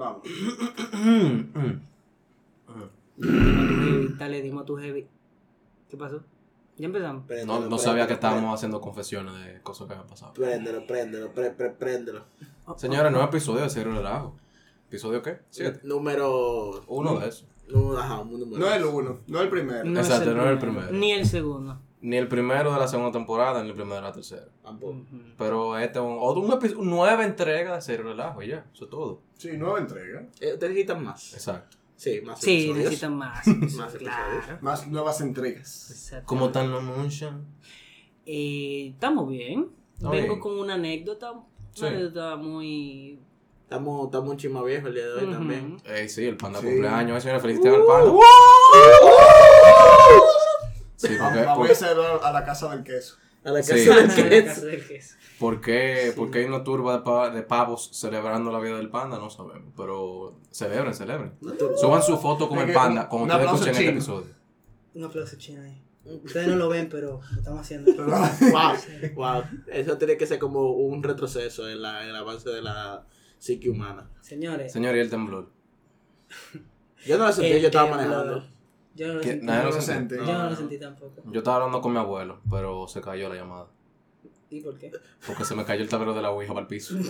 Vamos. Dale, dimos tu heavy. ¿Qué pasó? Ya empezamos. No, Préndelo, no sabía que préndelo, estábamos haciendo confesiones de cosas que habían pasado. Préndelo, préndelo, pre, pre, préndelo. Señores, nuevo episodio de Cero Relajo. ¿Episodio qué? Siete. Número. Uno de esos. No, ajá, un número. No el uno, no el primero. No Exacto, es no era el primero. Ni el segundo. Ni el primero de la segunda temporada, ni el primero de la tercera. Tampoco. Pero este es un, otro, un nueva entrega de Cero Relajo, y ya. Eso es todo. Sí, nueva entrega. Eh, ¿Ustedes necesitan más? Exacto. Sí, más Sí, episodios. necesitan más. Más claro. episodios. Más nuevas entregas. Exacto. ¿Cómo están los anuncian? Eh, estamos bien. Vengo con una anécdota. Una Sí. anécdota muy. Estamos, estamos un chisma viejo el día de hoy también. Sí, el panda Sí. cumpleaños. Eh, señores, felicidades al panda. Sí, porque, a hacer a la casa del queso. A la Sí. casa del La queso. casa del queso. ¿por qué, por qué hay una turba de, pa- de pavos celebrando la vida del panda? No sabemos. Pero celebren, celebren. Suban su foto con Es el panda un ustedes escuchen este episodio. Un aplauso chino ahí. Ustedes no lo ven, pero lo estamos haciendo. Wow, wow. Eso tiene que ser como un retroceso en, la, en el avance de la psique humana. Señores, Señor, y el temblor. Yo no lo sentí, El yo estaba temblor. manejando. Yo no lo ¿Qué? sentí. Nadie lo sentí. Yo no lo sentí tampoco. Yo estaba hablando con mi abuelo, pero se cayó la llamada. ¿Y por qué? Porque se me cayó el tablero de la Ouija para el piso.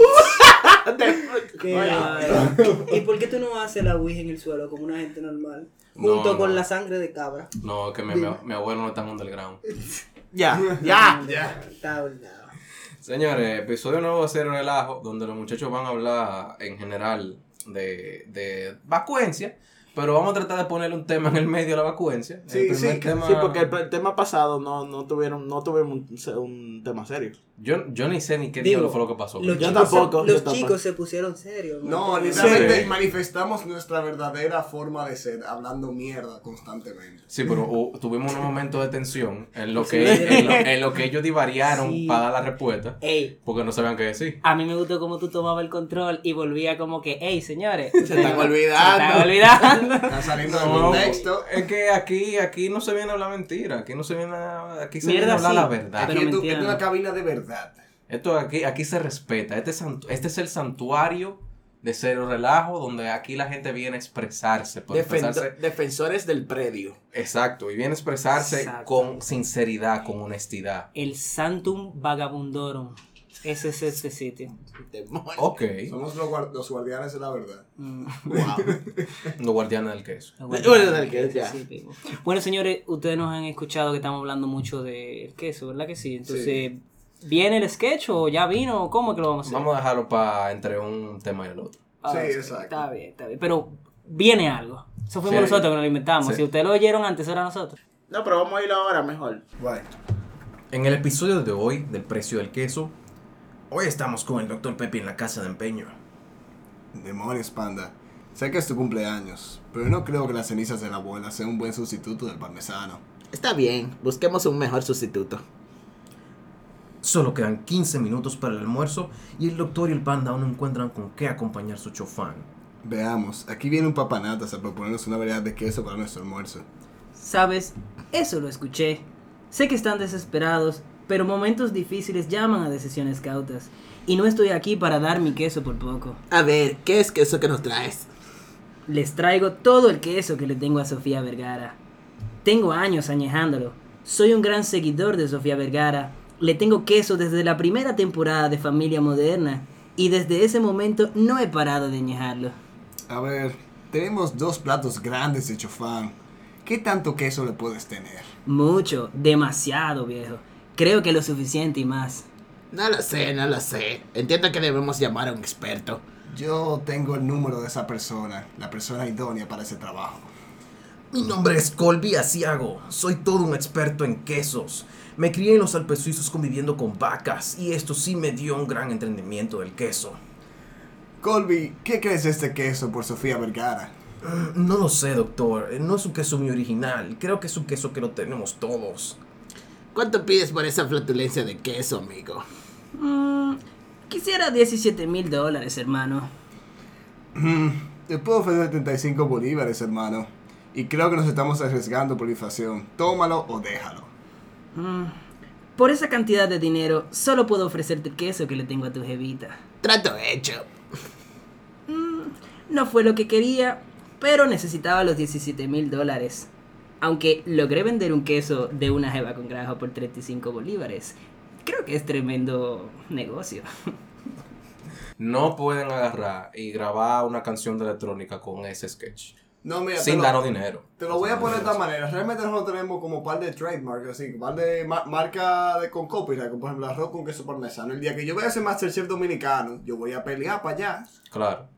¿Y por qué tú no haces la Ouija en el suelo como una gente normal? No, Junto con no. la sangre de cabra. No, es que mi, mi, mi abuelo no está en underground. Ya, ya. Ya. Está. Señores, episodio nuevo de Cero Relajo, donde los muchachos van a hablar en general de, de vacuencia, pero vamos a tratar de ponerle un tema en el medio de la vacuencia. Sí, el sí, tema, Sí, porque el, el tema pasado no, no tuvieron, no tuvieron un, un tema serio. yo, yo ni sé ni qué Digo, diablo fue lo que pasó. Los, Yo chicos, tampoco, se, yo los tampoco. chicos se pusieron serios. No, Sí. literalmente Sí. manifestamos nuestra verdadera forma de ser, hablando mierda constantemente. Sí, pero uh, tuvimos unos momentos de tensión en lo Sí. que, en lo, en lo que ellos divariaron Sí. para dar la respuesta, Ey, porque no sabían qué decir. a mí me gustó cómo tú tomabas el control y volvía como que, ey, señores. Se están Se olvidando. están olvidando. Está saliendo del No, contexto. es que aquí, aquí no se viene a hablar mentira, aquí no se viene a, aquí se Mierda, viene a hablar sí. la verdad. Aquí es tu- mentira, es una cabina de verdad. Esto aquí, aquí se respeta. Este, santu- este es el santuario de cero relajo, donde aquí la gente viene a expresarse. Por Defendo- expresarse defensores del predio. exacto, y viene a expresarse Exacto. con sinceridad, con honestidad. El Santum Vagabundorum. Ese es este sitio. Demonios. Ok, Somos los, guar- los guardianes de la verdad. Mm. Wow. los guardianes del queso. Bueno, del queso, ya. sí. Bueno, señores, ustedes nos han escuchado que estamos hablando mucho del queso, ¿verdad que sí? Entonces, ¿viene el sketch o ya vino? o ¿Cómo que lo vamos a hacer? Vamos a dejarlo para entre un tema y el otro. Ah, Sí, exacto. Está bien, está bien. Pero viene algo. Eso fuimos Sí. nosotros que nos lo inventamos. Sí. Si ustedes lo oyeron antes, era nosotros. No, pero vamos a ir ahora mejor. Guay. En el episodio de hoy del precio del queso, hoy estamos con el doctor Pepe en la casa de empeño. Demonios, panda. Sé que es tu cumpleaños, pero no creo que las cenizas de la abuela sean un buen sustituto del parmesano. Está bien, busquemos un mejor sustituto. Solo quedan 15 minutos para el almuerzo y el doctor y el panda aún no encuentran con qué acompañar su chofán. Veamos, aquí viene un papanatas a proponernos una variedad de queso para nuestro almuerzo. Sabes, eso lo escuché. Sé que están desesperados, pero momentos difíciles llaman a decisiones cautas. Y no estoy aquí para dar mi queso por poco. A ver, ¿qué es queso que nos traes? Les traigo todo el queso que le tengo a Sofía Vergara. Tengo años añejándolo. Soy un gran seguidor de Sofía Vergara. Le tengo queso desde la primera temporada de Familia Moderna. Y desde ese momento no he parado de añejarlo. A ver, tenemos dos platos grandes de chofán. ¿Qué tanto queso le puedes tener? Mucho, demasiado viejo. Creo que lo suficiente y más. No lo sé, no lo sé. Entiendo que debemos llamar a un experto. Yo tengo el número de esa persona, la persona idónea para ese trabajo. Mi nombre es Colby Asiago. Soy todo un experto en quesos. Me crié en los Alpes suizos conviviendo con vacas y esto sí me dio un gran entendimiento del queso. Colby, ¿qué crees de este queso por Sofía Vergara? Mm, No lo sé, doctor. No es un queso muy original. Creo que es un queso que lo tenemos todos. ¿Cuánto pides por esa flatulencia de queso, amigo? Mm, quisiera 17 mil dólares, hermano. Te puedo ofrecer 75 bolívares, hermano. Y creo que nos estamos arriesgando por inflación. Tómalo o déjalo. Mm, por esa cantidad de dinero, solo puedo ofrecerte el queso que le tengo a tu jevita. Trato hecho. No fue lo que quería, pero necesitaba los 17 mil dólares. Aunque logré vender un queso de una jeva con granja por 35 bolívares. Creo que es tremendo negocio. No pueden agarrar y grabar una canción de electrónica con ese sketch. No, mira, Sin darnos dinero. Te lo voy a poner de esta manera. Realmente nosotros tenemos como par de trademarks, así, par de ma- marca de, con copyright, como por ejemplo arroz con queso parmesano. El día que yo vaya a ser Masterchef dominicano, yo voy a pelear para allá. Claro.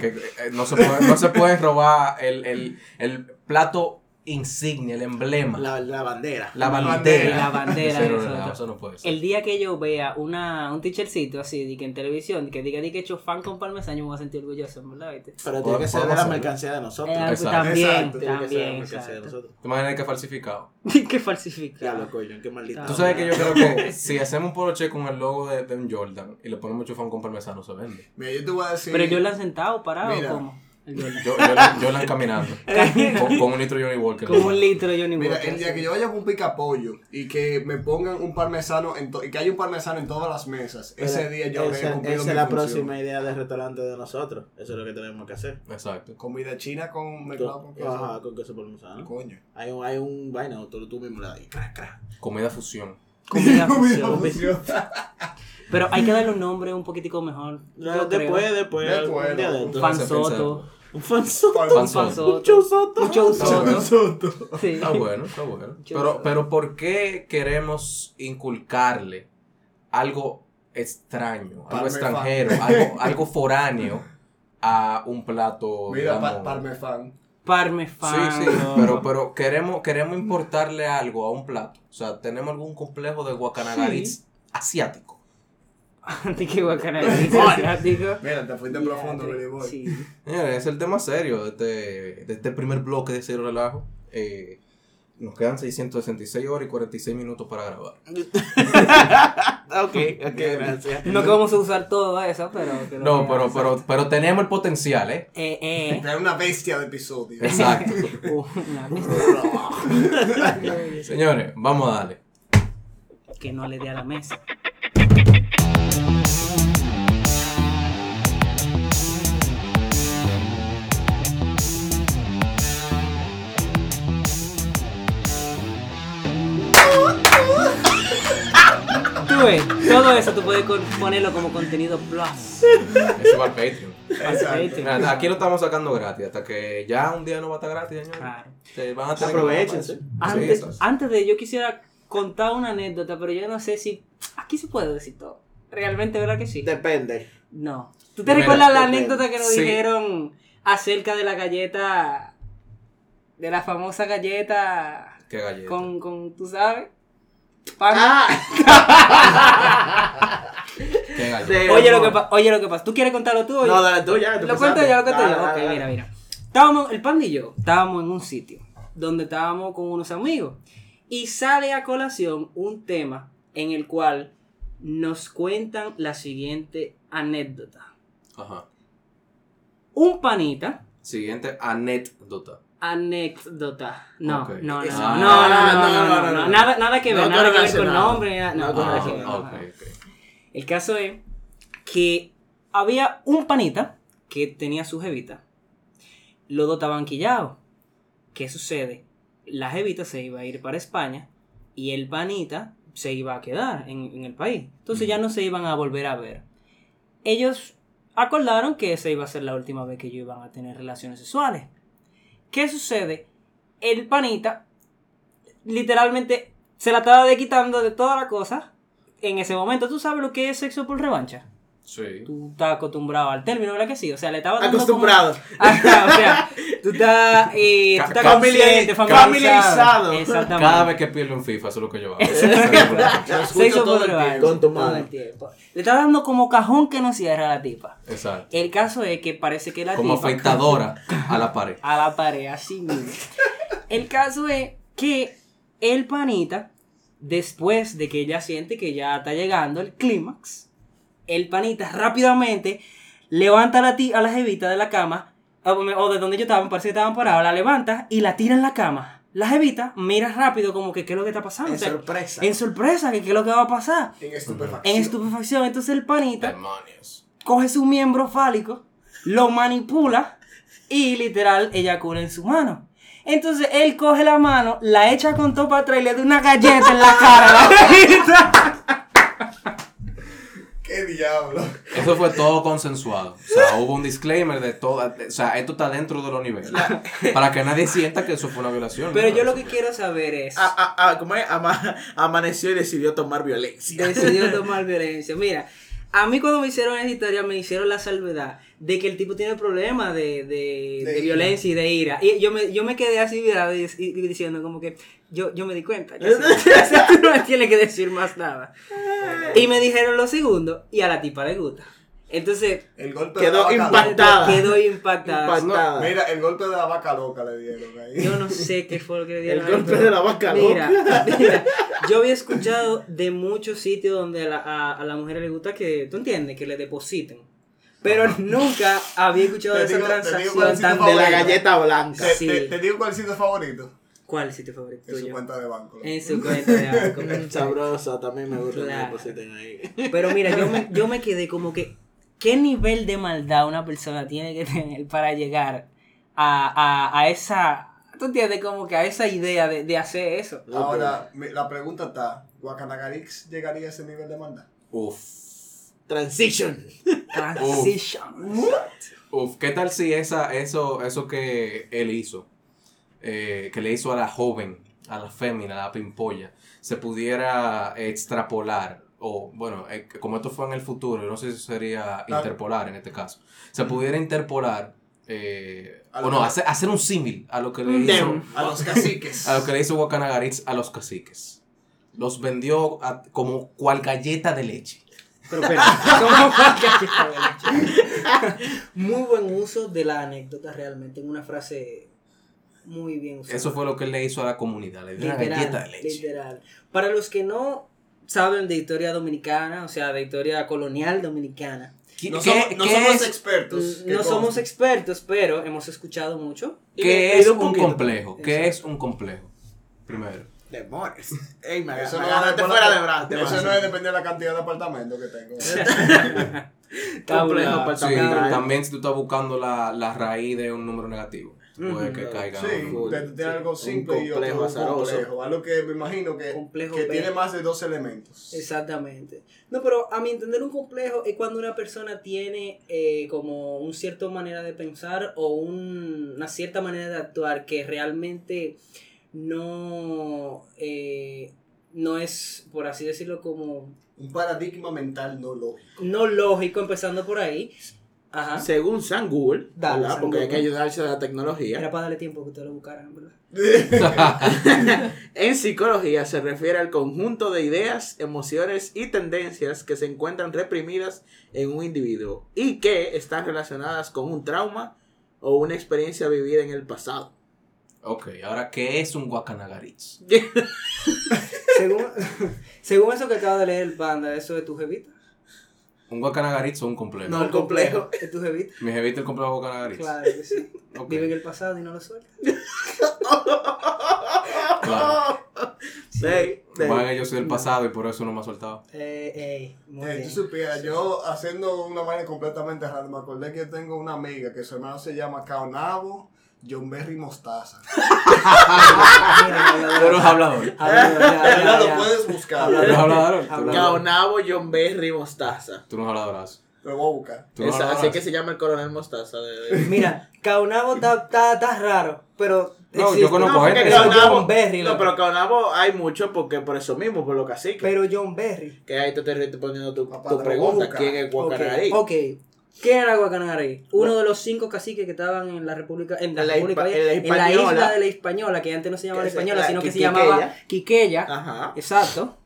Que, eh, no, se puede, no se puede robar el, el, el plato insignia, el emblema. La, La, la bandera. bandera. La bandera de de Cero nosotros. Relajo, Eso no puede ser. El día que yo vea una, un teachercito así, de que en televisión, que diga di que he hecho fan con parmesano, yo me voy a sentir orgulloso, ¿verdad? ¿Viste? Pero tiene que ser de la mercancía de nosotros. Eh, Exacto. también, Exacto. Tiene que ser la también, mercancía de nosotros. ¿Te imaginas que falsificado? Qué falsificado. Diablo, coño, qué maldito. Tú sabes que yo creo que si hacemos un poloche con el logo de, de un Jordan y le ponemos chufán con parmesano, se vende. Mira, yo te voy a decir. Pero yo la han sentado, parado, Mira. ¿cómo? Jordan. Yo, yo, yo la caminando. con, con un litro de Johnny Walker. Como un litro Johnny Mira, Walker. el día que yo vaya con un picapollo y que me pongan un parmesano en y que haya un parmesano en todas las mesas, ese día yo esa, cumplido esa es la función. próxima idea del restaurante de nosotros. Eso es lo que tenemos que hacer. Exacto. Comida china con mezclado con queso. Ajá, con queso parmesano. Coño. Hay un, hay un vaina, tú, tú mismo le das ahí, crack, crack. Comida fusión. Comida Comida fusión. fusión. Pero hay que darle un nombre un poquitico mejor. Después, creo. después, Después, Un esto. fan se soto. Un fansoto. Fan Un fan soto. Un show soto. Un show soto. Soto. Sí. Está bueno, está bueno. Pero, pero ¿por qué queremos inculcarle algo extraño, algo extranjero, algo, algo foráneo a un plato? Mira, digamos? pa- parmefan. Parmefan. Sí, sí, pero, pero queremos, queremos importarle algo a un plato. O sea, tenemos algún complejo de guacanagaritz asiático. Guacanagris asiático. Mira, te fuiste profundo, Billy Boy. Sí. Señores, es el tema serio de este, de este primer bloque de Cero Relajo. Eh, nos quedan 666 horas y 46 minutos para grabar. ok, ok, gracias. No que vamos a usar todo eso, pero... No, pero, pero, pero tenemos el potencial, ¿eh? Eh, eh. Una bestia de episodio. Exacto. Señores, vamos a darle. que no le dé a la mesa. Todo eso tú puedes ponerlo como contenido plus. Eso va al Patreon. Aquí lo estamos sacando gratis, hasta que ya un día no va a estar gratis. Claro. Se van a tener Aprovechense. Sí, Antes, eso. antes de yo quisiera contar una anécdota, pero yo no sé si aquí se puede decir todo. Realmente, ¿verdad que sí? Depende. No. ¿Tú te Mira, recuerdas la depende. anécdota que nos Sí. dijeron acerca de la galleta, de la famosa galleta Qué galleta. con, con tú sabes? Pan. Ah, oye, lo que oye lo que pasa. ¿Tú quieres contarlo tú? Oye? No, dale tú ya. tú ¿Lo cuento yo? ¿Lo cuento Dale, yo? dale, Ok, dale. mira, mira. Estábamos, el pan y yo, estábamos en un sitio donde estábamos con unos amigos y sale a colación un tema en el cual nos cuentan la siguiente anécdota. Ajá. Un panita, Siguiente anécdota. Anécdota. No, Ok. no, no, no, Ah. no, no, no, no, no, no, no, nada, nada que ver, No nada que ver con nombre, nada- no, No nada que ver, ok, no. ok. El caso es que había un panita que tenía su jevita. Los dos estaban quillados. ¿Qué sucede? La jevita se iba a ir para España y el panita se iba a quedar en, en el país. Entonces ya no se iban a volver a ver. Ellos acordaron que esa iba a ser la última vez que ellos iban a tener relaciones sexuales. ¿Qué sucede? El panita literalmente se la estaba de quitando de toda la cosa en ese momento. ¿Tú sabes lo que es sexo por revancha? Sí. Tú estás acostumbrado al término, ¿verdad que sí? O sea, le estaba dando Acostumbrado. como- o sea, tú estás, eh, tú estás consciente, familiarizado. familiarizado. Exactamente. Cada vez que pierdo un FIFA, eso es lo que yo hago. Sexo todo el tiempo. Con tu todo mano. el tiempo. Le está dando como cajón que no cierra la tipa. Exacto. El caso es que parece que la Como tipa... afeitadora a la pared. a la pared, así mismo. El caso es que el panita, después de que ella siente que ya está llegando el clímax, el panita rápidamente levanta a la, a la jevita de la cama, o o de donde ellos estaban, parece que estaban parados, la levanta y la tira en la cama. La jevita mira rápido como que qué es lo que está pasando. En o sea, sorpresa. en sorpresa, que qué es lo que va a pasar. En estupefacción. En estupefacción, entonces el panita Demonios. coge su miembro fálico lo manipula y literal eyacula en su mano. Entonces él coge la mano, la echa con todo para atrás y le da una galleta en la cara. a la viejita. ¿Qué diablo? Eso fue todo consensuado. O sea, hubo un disclaimer de toda. O sea, esto está dentro de los niveles. Para que nadie sienta que eso fue una violación. Pero ¿no? yo lo que quiero saber es... Ah, ah, ah, ¿cómo es? Ama- amaneció y decidió tomar violencia. decidió tomar violencia. Mira, a mí cuando me hicieron esa historia me hicieron la salvedad de que el tipo tiene problemas de, de, De de ira. violencia y de ira. Y yo me, yo me quedé así mirado y, y diciendo como que yo, yo me di cuenta. Que tú no me tienes que decir más nada. Y me dijeron lo segundo y a la tipa le gusta. Entonces El golpe Quedó de la vaca impactada. quedó impactada. Mira, el golpe de la vaca loca le dieron ahí. Yo no sé qué fue lo que le dieron. El ahí, golpe pero de la vaca mira, loca. mira, yo había escuchado de muchos sitios donde a la, a, a la mujer le gusta que, tú entiendes, que le depositen. Pero nunca había escuchado de esa digo- transacción tan De la galleta blanca. Te, Sí. te- te digo cuál sitio favorito. ¿Cuál sitio favorito En su tuyo? cuenta de banco. En su cuenta de banco. Sabrosa, también me gusta que Claro. depositen ahí. Pero mira, yo me, yo me quedé como que, ¿qué nivel de maldad una persona tiene que tener para llegar a, a, a esa, tú entiendes, como que a esa idea de, de hacer eso? Ahora, la pregunta está: ¿Guacanagarix llegaría a ese nivel de maldad? Uf. Transition. Transition. Uf, ¿qué tal si esa, eso, eso que él hizo, eh, que le hizo a la joven, a la fémina, a la pimpolla, se pudiera extrapolar, o bueno, eh, como esto fue en el futuro, yo no sé si sería Claro. interpolar en este caso, se pudiera interpolar, eh, A o no, hacer, hacer un símil a lo que le hizo. A los caciques. a lo que le hizo Guacanagaritz a los caciques. Los vendió a- como cual galleta de leche. Pero espera, ¿cómo fue que de leche? Muy buen uso de la anécdota realmente, en una frase muy bien usada. Eso fue lo que él le hizo a la comunidad, le dio una galleta de leche. literal. Para los que no saben de historia dominicana, o sea, de historia colonial dominicana, ¿Qué, No qué- somos, no qué somos es, expertos. no somos expertos, pero hemos escuchado mucho. Qué es y un poquito. complejo? ¿Qué Exacto. es un complejo? Primero. Demores. Ey, me, Eso me no, fuera la- de brazo. Eso no es depende de la cantidad de apartamentos que tengo. complejo Sí, también si tú estás buscando la, la raíz de un número negativo, puede que caiga. Sí, te tiene algo Un simple y complejo otro azaroso. complejo. Algo que me imagino que, Complejo que tiene más de dos elementos. Exactamente. No, pero a mi entender un complejo es cuando una persona tiene eh, como un cierto manera de pensar o un- una cierta manera de actuar que realmente no, eh, no es, por así decirlo, como Un paradigma mental no lógico. no lógico, empezando por ahí. Ajá. Según San Google, Dale, porque hay que ayudarse a la tecnología. Era para darle tiempo que ustedes lo buscaran, ¿verdad? En psicología se refiere al conjunto de ideas, emociones y tendencias que se encuentran reprimidas en un individuo y que están relacionadas con un trauma o una experiencia vivida en el pasado. Ok, ahora, ¿qué es un guacanagaritz? según, según eso que acaba de leer el panda, eso de tu jevita. ¿Un guacanagaritz o un complejo? No, el complejo. ¿De tu jevita? ¿Mi jevita el complejo guacanagaritz? Claro que sí. Ok, Vive en el pasado y no lo suelta. claro. Ey, ey. Van que yo soy del pasado y por eso no me ha soltado. Eh, ey, muy Eh, bien. tú supieras, yo haciendo una vaina completamente rara, me acordé que tengo una amiga que su hermano se llama Caonabo John Berry Mostaza. Mira, Tú eres hablador. hablador, ya, ya, ¿Verdad? ya. Lo puedes buscar. Tú eres hablador. Tú eres Hablador. hablador. Caonabo John Berry Mostaza. Tú no eres habladorazo. Lo voy a buscar. Esa- así que se llama el coronel Mostaza. de- de- Mira, Caunabo está, está, está raro, pero. No, existe. yo conozco No, gente. Pero Caonabo- John Berry, no, pero Caonabo hay mucho porque por eso mismo, por lo caciques. Pero John Berry. Que ahí te estoy poniendo tu, Papá, pregunta. ¿Quién es Ok, Guacanarí? ¿Quién era Guacanagarí? Uno de los cinco caciques que estaban en la República, en la, En la República, en la en la Hispaniola. isla de la Española, que antes no se llamaba la Española, la sino que se llamaba Quiqueya. Ajá. Exacto.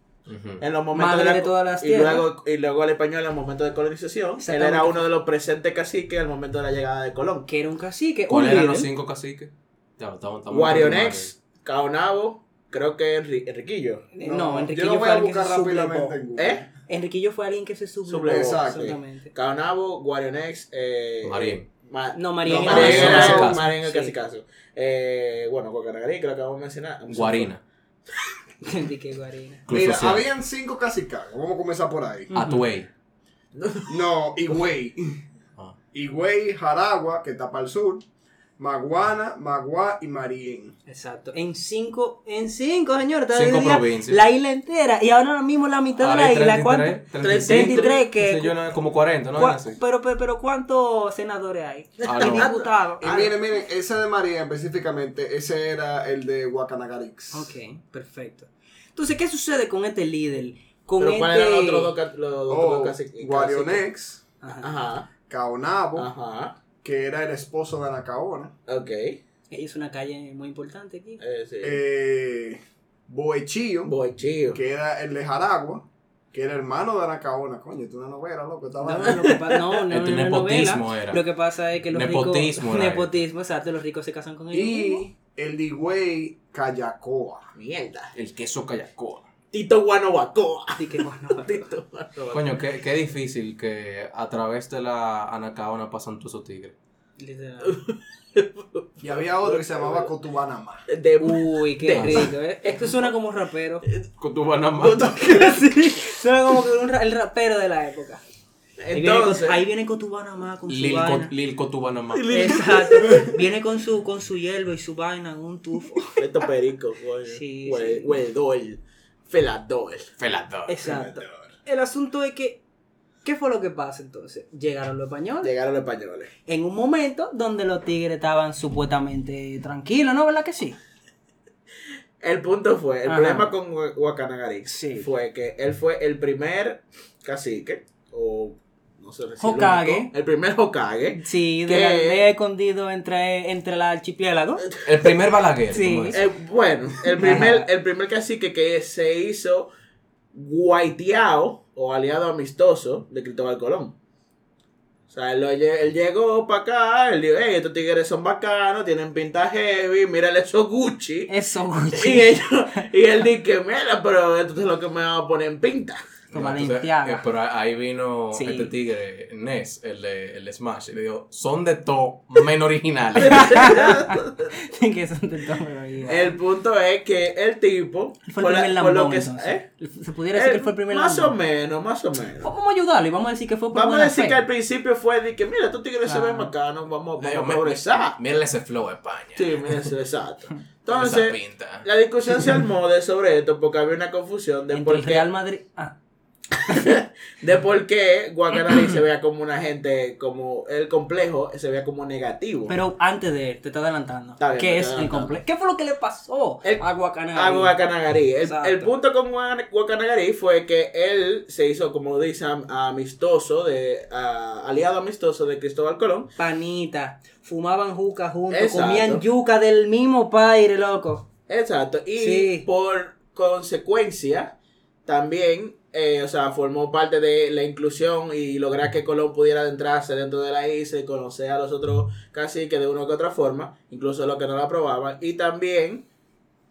En los momentos Madre de, la, de todas las y tierras. luego y luego el español en los momentos de colonización. Él era uno de los presentes caciques al momento de la llegada de Colón. Que era un cacique. ¿Cuáles eran líder. los cinco caciques? Guarionex, Caonabo, creo que Enri- Enriquillo. Eh, No, yo Enriquillo lo voy fue a alguien que buscar se sublevó. rápidamente en Google. ¿Eh? Enriquillo fue alguien que se sublevó. Exacto. Exactamente. Caonabo, Guarionex, eh, Marín. Ma- No, Marín no, Marín Marín era el Sí. cacicazo. Eh, bueno, Guacanagarí, que lo acabamos de mencionar. Guarina. Enrique Guarina. Mira, habían cinco cacicagos. Vamos a comenzar por ahí. Atuey. No, y güey. Ah. Higüey, Jaragua, que está para el sur, Maguana, Magua y Marién. Exacto. En cinco, en cinco, señor. Cinco provincias. La isla entera. Y ahora mismo la mitad de la hay isla. 33, ¿Cuánto? 33, 33 que... Yo no- como 40, ¿no? cua- pero, pero, pero, ¿cuántos senadores hay? Ah, y diputados. Y miren, miren, ese de Marién específicamente, ese era el de Guacanagarix. Ok, perfecto. Entonces, ¿qué sucede con este líder? Con Pero este... ¿cuáles eran los otros dos, ca- los otros Oh, casi- Guarionex, Ajá. Ajá, Caonabo, ajá, que era el esposo de Anacaona, ok. Es una calle muy importante aquí. Eh, sí. eh, que era el de Jaragua, que era hermano de Anacaona. Coño, tú una novela, loco, estaba No, lo que no, no, Este no, no, nepotismo novela. era. Lo que pasa es que los Nepotismo ricos... era Nepotismo, exacto. Los ricos se casan con ellos. mismos. Y el de Higüey, Cayacoa. Mierda. El queso callacoa. Tito Guanabacoa. Así que bueno. Tito Guanabacoa. Coño, qué, qué difícil que a través de la Anacaona pasan todos esos tigres. literal. Y había otro que se llamaba Cotubanama. De Uy, qué rico, ¿eh? Esto suena como rapero. Con tu Panamá. sí, suena como que un ra- el rapero de la época. Ahí viene con- Entonces, ahí viene con tu Panamá, con su Lil, vaina. Co- Lil Cotubanamá. Exacto. Viene con su, con su hierba y su vaina en un tufo. esto perico, coño. Sí, Hue- sí. Felador. Felador. Exacto. El asunto es que, ¿qué fue lo que pasa entonces? Llegaron los españoles Llegaron los españoles. en un momento donde los tigres estaban supuestamente tranquilos, ¿no? ¿Verdad que sí? El punto fue, el Ajá. problema con Hua- Huacanagarix Sí. fue que él fue el primer cacique, o no sé si el Hokage. único, el primer Hokage. Sí, ¿Qué? de la aldea escondido entre, entre la archipiélago. El primer Balaguer. Sí. Eh, bueno, el primer, el primer cacique que se hizo guaiteado o aliado amistoso de Cristóbal Colón. O sea, él, lo lle- él llegó para acá, él dijo, hey, estos tigres son bacanos, tienen pinta heavy, mírale esos Gucci. Eso, Y, Gucci. ellos, y él dice, mira, pero esto es lo que me va a poner en pinta. Como entonces, limpiada. eh, pero ahí vino Sí. este tigre, Ness, el de, el de Smash, y le dijo, son de todo menos originales. que son de todo, ya. El punto es que el tipo, fue por el primer lambón, lo que. ¿eh? Se pudiera decir que fue el primer Más o menos, más o menos. Vamos a ayudarlo y vamos a decir que fue por Vamos a decir fe. que al principio fue de que, mira, estos tigres se ven bacanos, vamos, digo, vamos a progresar. Mírale ese flow de España. Sí, mira, eso, exacto. Entonces, la discusión se armó de sobre esto porque había una confusión de Entre por el qué, Real Madrid. Ah, de por qué Guacanari se veía como una gente, como el complejo se veía como negativo. pero antes de, te está adelantando. Está bien, ¿Qué es el complejo? ¿Qué fue lo que le pasó El- a Guacanagari? a Guacanagari. El, el punto con Guacanagari fue que él se hizo, como dice, am- amistoso, de, a- aliado amistoso de Cristóbal Colón. Panita. Fumaban juca juntos, Exacto. comían yuca del mismo paire, loco. Exacto. Y Sí. por consecuencia, también, eh, o sea, formó parte de la inclusión y lograr que Colón pudiera adentrarse dentro de la isla y conocer a los otros caciques de una u otra forma, incluso los que no la aprobaban. Y también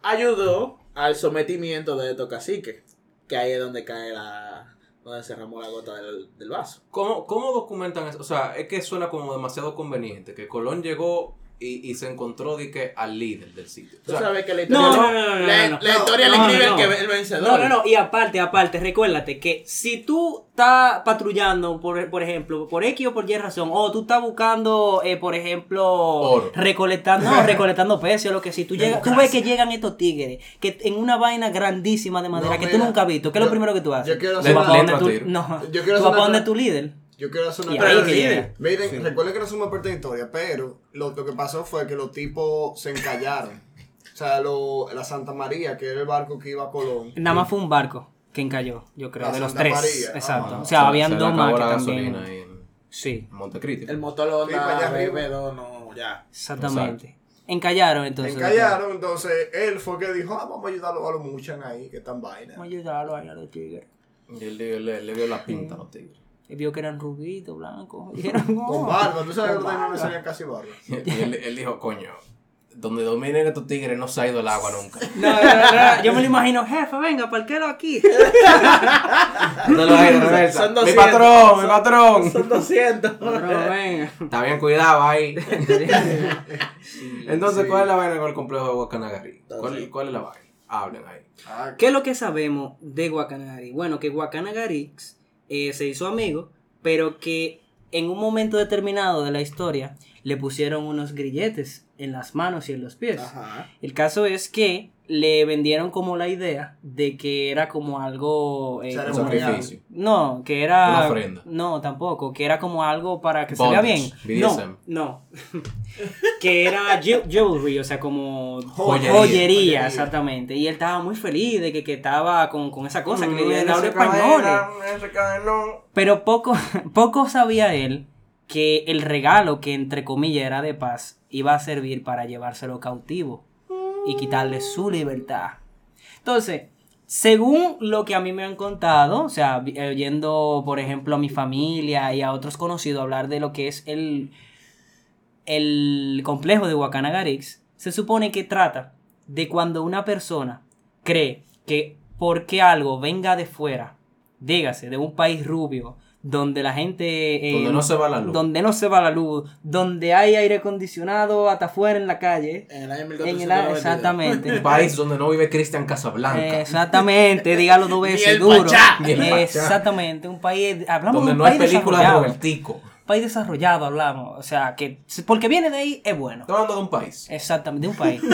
ayudó al sometimiento de estos caciques, que ahí es donde cae la... donde se ramó la gota del, del vaso. ¿Cómo, ¿Cómo documentan eso? O sea, es que suena como demasiado conveniente. Que Colón llegó y, y se encontró de que, al líder del sitio. O Tú sea, sabes que la historia, No, no, no, no, no, la, no, no. la historia le escribe no, el, que, el vencedor. No, no, no. Y aparte, aparte, recuérdate que si tú estás patrullando, por, por ejemplo, por X o por Y razón, o tú estás buscando, eh, por ejemplo, Oro. recolectando, no, recolectando peces o lo que sí, tú, llegas, tú ves que llegan estos tigres, que en una vaina grandísima de madera No, que tú nunca has visto, ¿qué es lo primero que tú haces? yo quiero Tú a tú- tiro. No, Yo tú quiero hacer vas donde tra- tu líder. Yo quiero hacer una llega. Miren, recuerden que no somos expertos en historia, pero lo, lo que pasó fue que los tipos se encallaron. O sea, lo, la Santa María, que era el barco que iba a Colón. Nada más fue un barco que encalló, yo creo, La de los tres. María. Exacto. Ah, o sea, se- habían se dos más que también. gasolina ahí en, Sí, Montecristi. El motor lo Sí, para allá anda arriba. RB2, no, ya. exactamente. Encallaron entonces. encallaron, entonces él fue que dijo, ah, vamos a ayudarlo a los muchan ahí, que están vainas. Vamos a ayudarlo ahí a los tigres. Y él, le- le, le vio la pinta a los tigres. Y vio que eran rubitos, blancos. Y dijeron, no. Con barba, tú sabes que Con los tigres no le salían casi barba. Y él, él dijo, coño, donde dominen estos tigres no se ha ido el agua nunca. No, no, no, no, yo me lo imagino, jefe, venga, parquelo aquí. No lo hay. Son Mi 200. patrón, mi patrón. Son 200. Pero venga. Está bien cuidado ahí. Entonces, ¿cuál es la vaina con el complejo de Guacanagari? ¿Cuál, ¿Cuál es la vaina? Hablen ahí. Ah, ¿Qué es lo que sabemos de Guacanagari? Bueno, que Guacanagari eh, se hizo amigo, pero que en un momento determinado de la historia le pusieron unos grilletes en las manos y en los pies. Ajá. El caso es que le vendieron como la idea de que era como algo... eh, como- Sacrificio. No, que era... Una ofrenda. No, tampoco, que era como algo para que se vea bien. Bondage, No, no. que era jewelry, o sea, como Joyería. joyería, exactamente. Y él estaba muy feliz de que, que estaba con, con esa cosa, que le Mm, habla ese español. cadena, ese cadenón. Pero poco, poco sabía él que el regalo que entre comillas era de paz iba a servir para llevárselo cautivo y quitarle su libertad. Entonces, según lo que a mí me han contado, o sea, vi- eh, oyendo por ejemplo a mi familia y a otros conocidos hablar de lo que es el, el complejo de Wakanagarix, se supone que trata de cuando una persona cree que porque algo venga de fuera, dígase, de un país rubio, donde la gente... eh, Donde no se va la luz. Donde no se va la luz, donde hay aire acondicionado hasta afuera en la calle. En el año En el, 1492. exactamente. Un país donde no vive Cristian Casablanca. Exactamente, dígalo dos veces el duro. Exactamente, un país, hablamos donde de un no hay país películas de desarrollado. Robertico. país desarrollado hablamos, o sea, que porque viene de ahí es bueno. Estoy hablando de un país. Exactamente, de un país.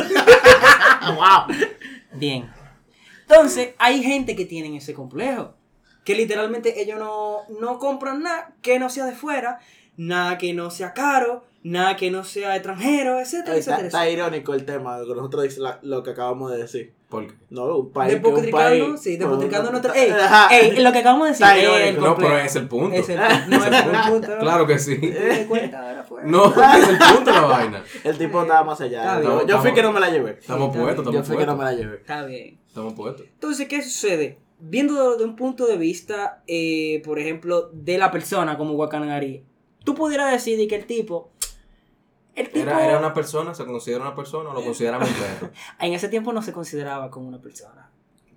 Wow. Bien. Entonces, hay gente que tienen ese complejo. Que literalmente ellos no, no compran nada que no sea de fuera, nada que no sea caro, nada que no sea extranjero, etcétera, Está, etcétera. está irónico el tema, lo que nosotros la- lo que acabamos de decir. ¿Por qué? No, un país. Despotricando, país- sí, despotricando nuestra- Ey, Ey, ey, lo que acabamos de decir Está el. No, pero es el punto. Es el. No, es el punto. ¿no? Claro que sí. ¿Te das cuenta? Ahora fue. No, es el punto la vaina. El tipo estaba más allá. Está Yo- fui Estamos- que no me la llevé. Estamos está puestos, Yo estamos fui que no me puestos. la llevé. Está bien. Estamos puestos. Entonces, ¿qué sucede? Viendo de un punto de vista, eh, por ejemplo, de la persona como Wakanagari, tú pudieras decir de que el tipo. El tipo. ¿Era, ¿Era una persona? ¿Se considera una persona o lo consideramos un perro? En ese tiempo no se consideraba como una persona.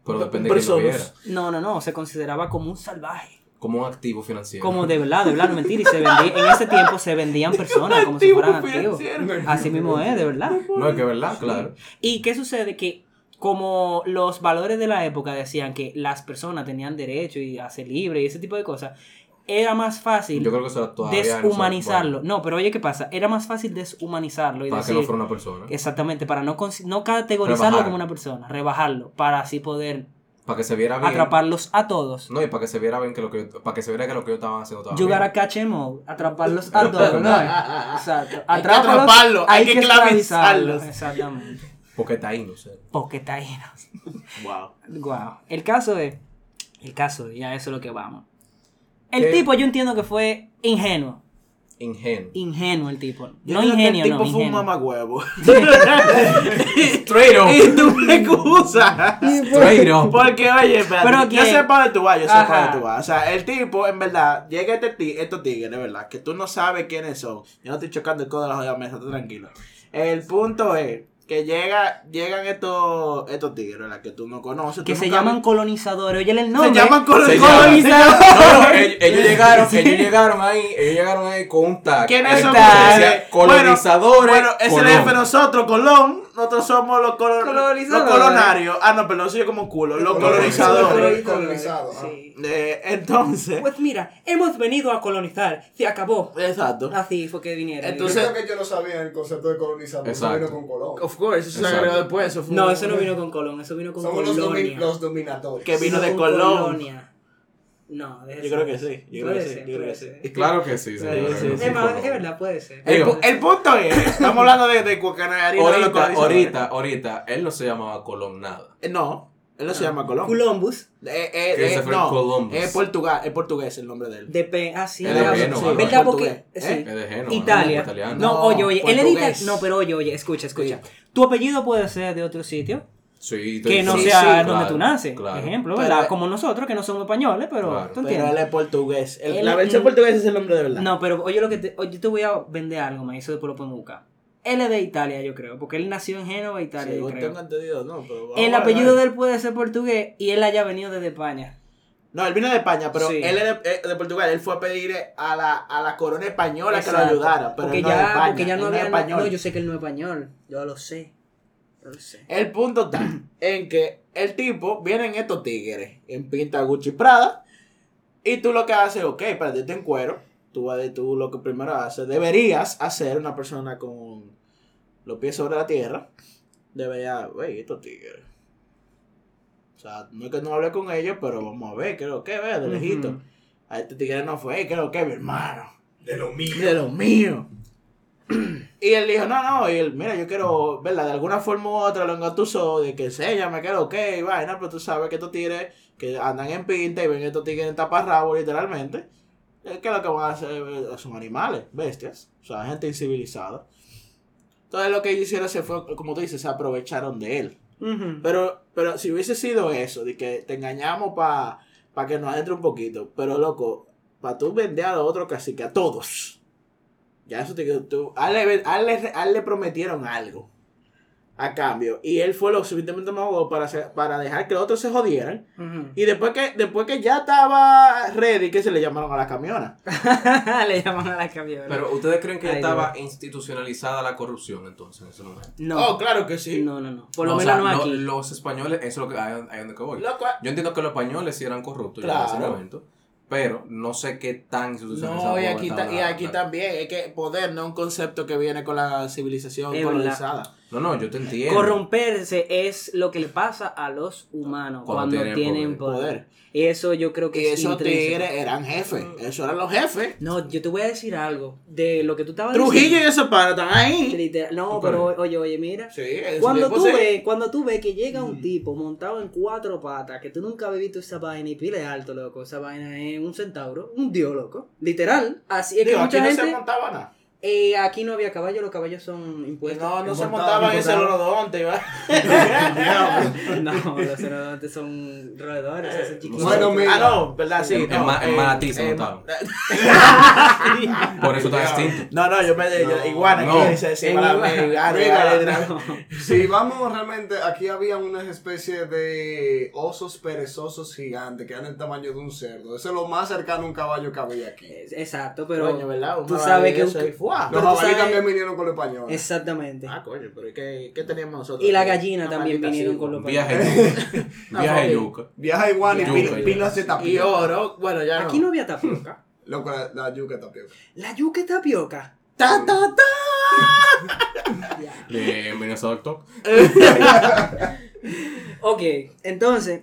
Pero depende de quién lo viera. Personas. No, no, no, se consideraba como un salvaje. Como un activo financiero. Como de verdad, de verdad, no mentira. Y se vendía, en ese tiempo se vendían personas como si fueran activos. Así mismo es, de verdad. No es que verdad, claro. ¿Y qué sucede? Que como los valores de la época decían que las personas tenían derecho y a ser libre y ese tipo de cosas, era más fácil Yo creo que eso deshumanizarlo. No, pero oye, ¿qué pasa? Era más fácil deshumanizarlo y para que no fuera una persona. Exactamente, para no, no categorizarlo Rebajar. como una persona, rebajarlo, para así poder Para que se viera bien. atraparlos a todos. No, y para que se viera bien que lo que yo, para que se viera que lo que yo estaba haciendo todavía. Jugar a catch and mode, atraparlos a todos, ¿no? Exacto. Hay que atraparlos, hay que esclavizarlos. esclavizarlos. Exactamente. Porque está ahí, no sé. Porque está ahí. Wow. Wow. El caso es. El caso es, ya eso es lo que vamos. El ¿Qué? tipo yo entiendo que fue ingenuo. Ingenuo. Ingenuo el tipo. Yo no creo que ingenio, El tipo no. fue un Ingenuo. mamagüevo. Straight up. y tú me excusas. Straight up. Porque, oye, espérate, Pero yo sé para dónde tú vas, yo sé para dónde tú vas. O sea, el tipo, en verdad, llega este estos tigres, ¿verdad? Que tú no sabes quiénes son. Yo no estoy chocando el codo de la joya mesa, tú tranquilo. El punto es que llega, llegan estos, estos tigres, ¿verdad? Que tú no conoces. Que tú se nunca- llaman colonizadores. Oye, el Se nombre. llaman Se colonizadores. No, no, ellos, ellos llegaron, ellos llegaron ahí, ellos llegaron ahí con un tag. ¿Quiénes El son colonizadores. Bueno, ese es el Colón. jefe de nosotros, Colón. Nosotros somos los, colo- Colonizadores. los colonarios. Ah, no, perdón, soy yo como culo. Los colonizadores. Colonizador, ajá. Sí. Eh, entonces. Pues mira, hemos venido a colonizar. Se acabó. Exacto. Así fue que vinieron. Entonces- yo creo que yo no sabía el concepto de colonizador. Eso vino con Colón. Of course, eso se agregó después. Eso fue no, un- eso no vino con Colón, eso vino con Somos los, Colonia. domi- los dominadores. Que vino No de Colón. Colonia. No, de Yo creo que sí. Yo creo Puede que sí. ser, Yo creo que puede sí. ser. Claro que sí, señor. Sí, sí, sí. Es más, es verdad, puede ser. El, Digo- pu- el punto es, estamos hablando de, de Ahorita, ahorita, ahorita, él no se llamaba Colón nada. Eh, No, él no se llama Colón. Columbus. Eh, eh, eh, no, Columbus. es portugués, es portugués el nombre de él. De P. Ah, sí. Es de Génova, Porque. ¿eh? sí. Es de Génova, Italia. ¿no? Oye, oye. Él edita. portugués. No, pero oye, oye, escucha, escucha. Tu apellido puede ser de otro sitio. Sí, Que no Sí, sea sí, donde claro, tú naces. claro. Ejemplo, Pero-. Como nosotros, que no somos españoles, pero. Claro. ¿Tú Pero entiendes? él es portugués. El- Él- la versión mm. portuguesa es el nombre de verdad. No, pero oye lo que te, oye, yo te voy a vender algo, me eso después lo podemos buscar. Él es de Italia, yo creo, porque él nació en Génova, Italia, Sí, yo creo. tengo entendido, no, pero vamos El a apellido ver. de él puede ser portugués y él haya venido desde España. No, él vino de España, pero Sí. él es de, eh, de Portugal. Él fue a pedir a la, a la corona española que lo ayudara. Pero porque, él no es de ya, España, porque ya no él había. es No, español. yo sé que él no es español. Yo lo sé. Sé. El punto está en que el tipo viene en estos tigres, en pinta Gucci Prada, y tú lo que haces es, ok, espérate, yo te encuero, tú, vas- tú lo que primero haces, deberías hacer una persona con los pies sobre la tierra, debería, wey, estos tigres. O sea, no es que no hable con ellos, pero vamos a ver, ¿qué es lo que ve de lejito? A este tigre no fue, ¿qué es lo que mi hermano? De lo mío. de lo mío. Y él dijo, no, no, y él, mira, yo quiero, ¿verdad? De alguna forma u otra lo engatuso de que es lo que, y vaina, pero tú sabes que estos tigres que andan en pinta y ven estos tigres en taparrabo, literalmente, eh, ¿qué es lo que van a hacer? Eh, Son animales, bestias, o sea, gente incivilizada. Entonces lo que ellos hicieron se fue, como tú dices, se aprovecharon de él. Pero, pero si hubiese sido eso, de que te engañamos para que nos entre un poquito, pero loco, para tú vender a los otros caciques, a todos. Ya eso te tú, a él, le- prometieron algo a cambio. Y él fue lo suficientemente mago para, hacer- para dejar que los otros se jodieran. Y después que, después que ya estaba ready, que se le llamaron a la camiona. Le llaman a la camioneta. Pero ustedes creen que ya Ay, estaba institucionalizada la corrupción entonces en ese momento. no. Oh, claro que sí. No, no, no. Por lo No, o menos sea, no lo- aquí. los españoles, eso es lo que hay, hay donde que voy. Yo entiendo que los españoles sí eran corruptos ya en ese momento, pero no sé qué tan institucionalizado. No, y aquí, ta- y aquí también, es que poder no es un concepto que viene con la civilización Es colonizada. No, no, yo te entiendo. Corromperse es lo que le pasa a los humanos Cuando cuando, tienen poder. poder. Y eso yo creo que Y es esos intrínseco. tigres eran jefes, esos eran los jefes. No, yo te voy a decir algo de lo que tú estabas Trujillo y esos panas están ahí. Literal- No, pero oye, oye, mira. Sí, Cuando tú. Mm. ves, cuando tú ves que llega un tipo montado en cuatro patas, que tú nunca has visto esa vaina y pile alto, loco, esa vaina es un centauro, un dios, loco. Literal. Así es que aquí no se montaba nada. Eh, aquí no había caballos, los caballos son impuestos. No, no se montaban en lorodonte, ¿va? No, los cerodontes son roedores, esos chiquitos. Bueno, mira. Ah, no, ¿verdad? Sí. En- no, en Ma- en eh, Manatí se eh, montaban. Por eso está extinto. No, no, yo me yo- No, iguana, no. para iguana. mí, iguana, Mira, iguana, No. Si vamos realmente, aquí había una especie de osos perezosos gigantes que eran del tamaño de un cerdo. Eso es lo más cercano a un caballo que había aquí. Exacto, pero Coño, ¿verdad? Tú sabes que y Los jabalíes también vinieron con los españoles. exactamente. Ah, coño, pero ¿y ¿qué, qué teníamos nosotros? Y la gallina también vinieron con los Viaje yuca. No, Viaje yuca. Viaja igual y pilas de Y tapioca. oro, bueno, ya. Aquí no había tapioca. Loco, la, la yuca tapioca. La yuca es tapioca. ¡Ta, ta, ta! Bienvenidos a Doctor. Ok, entonces,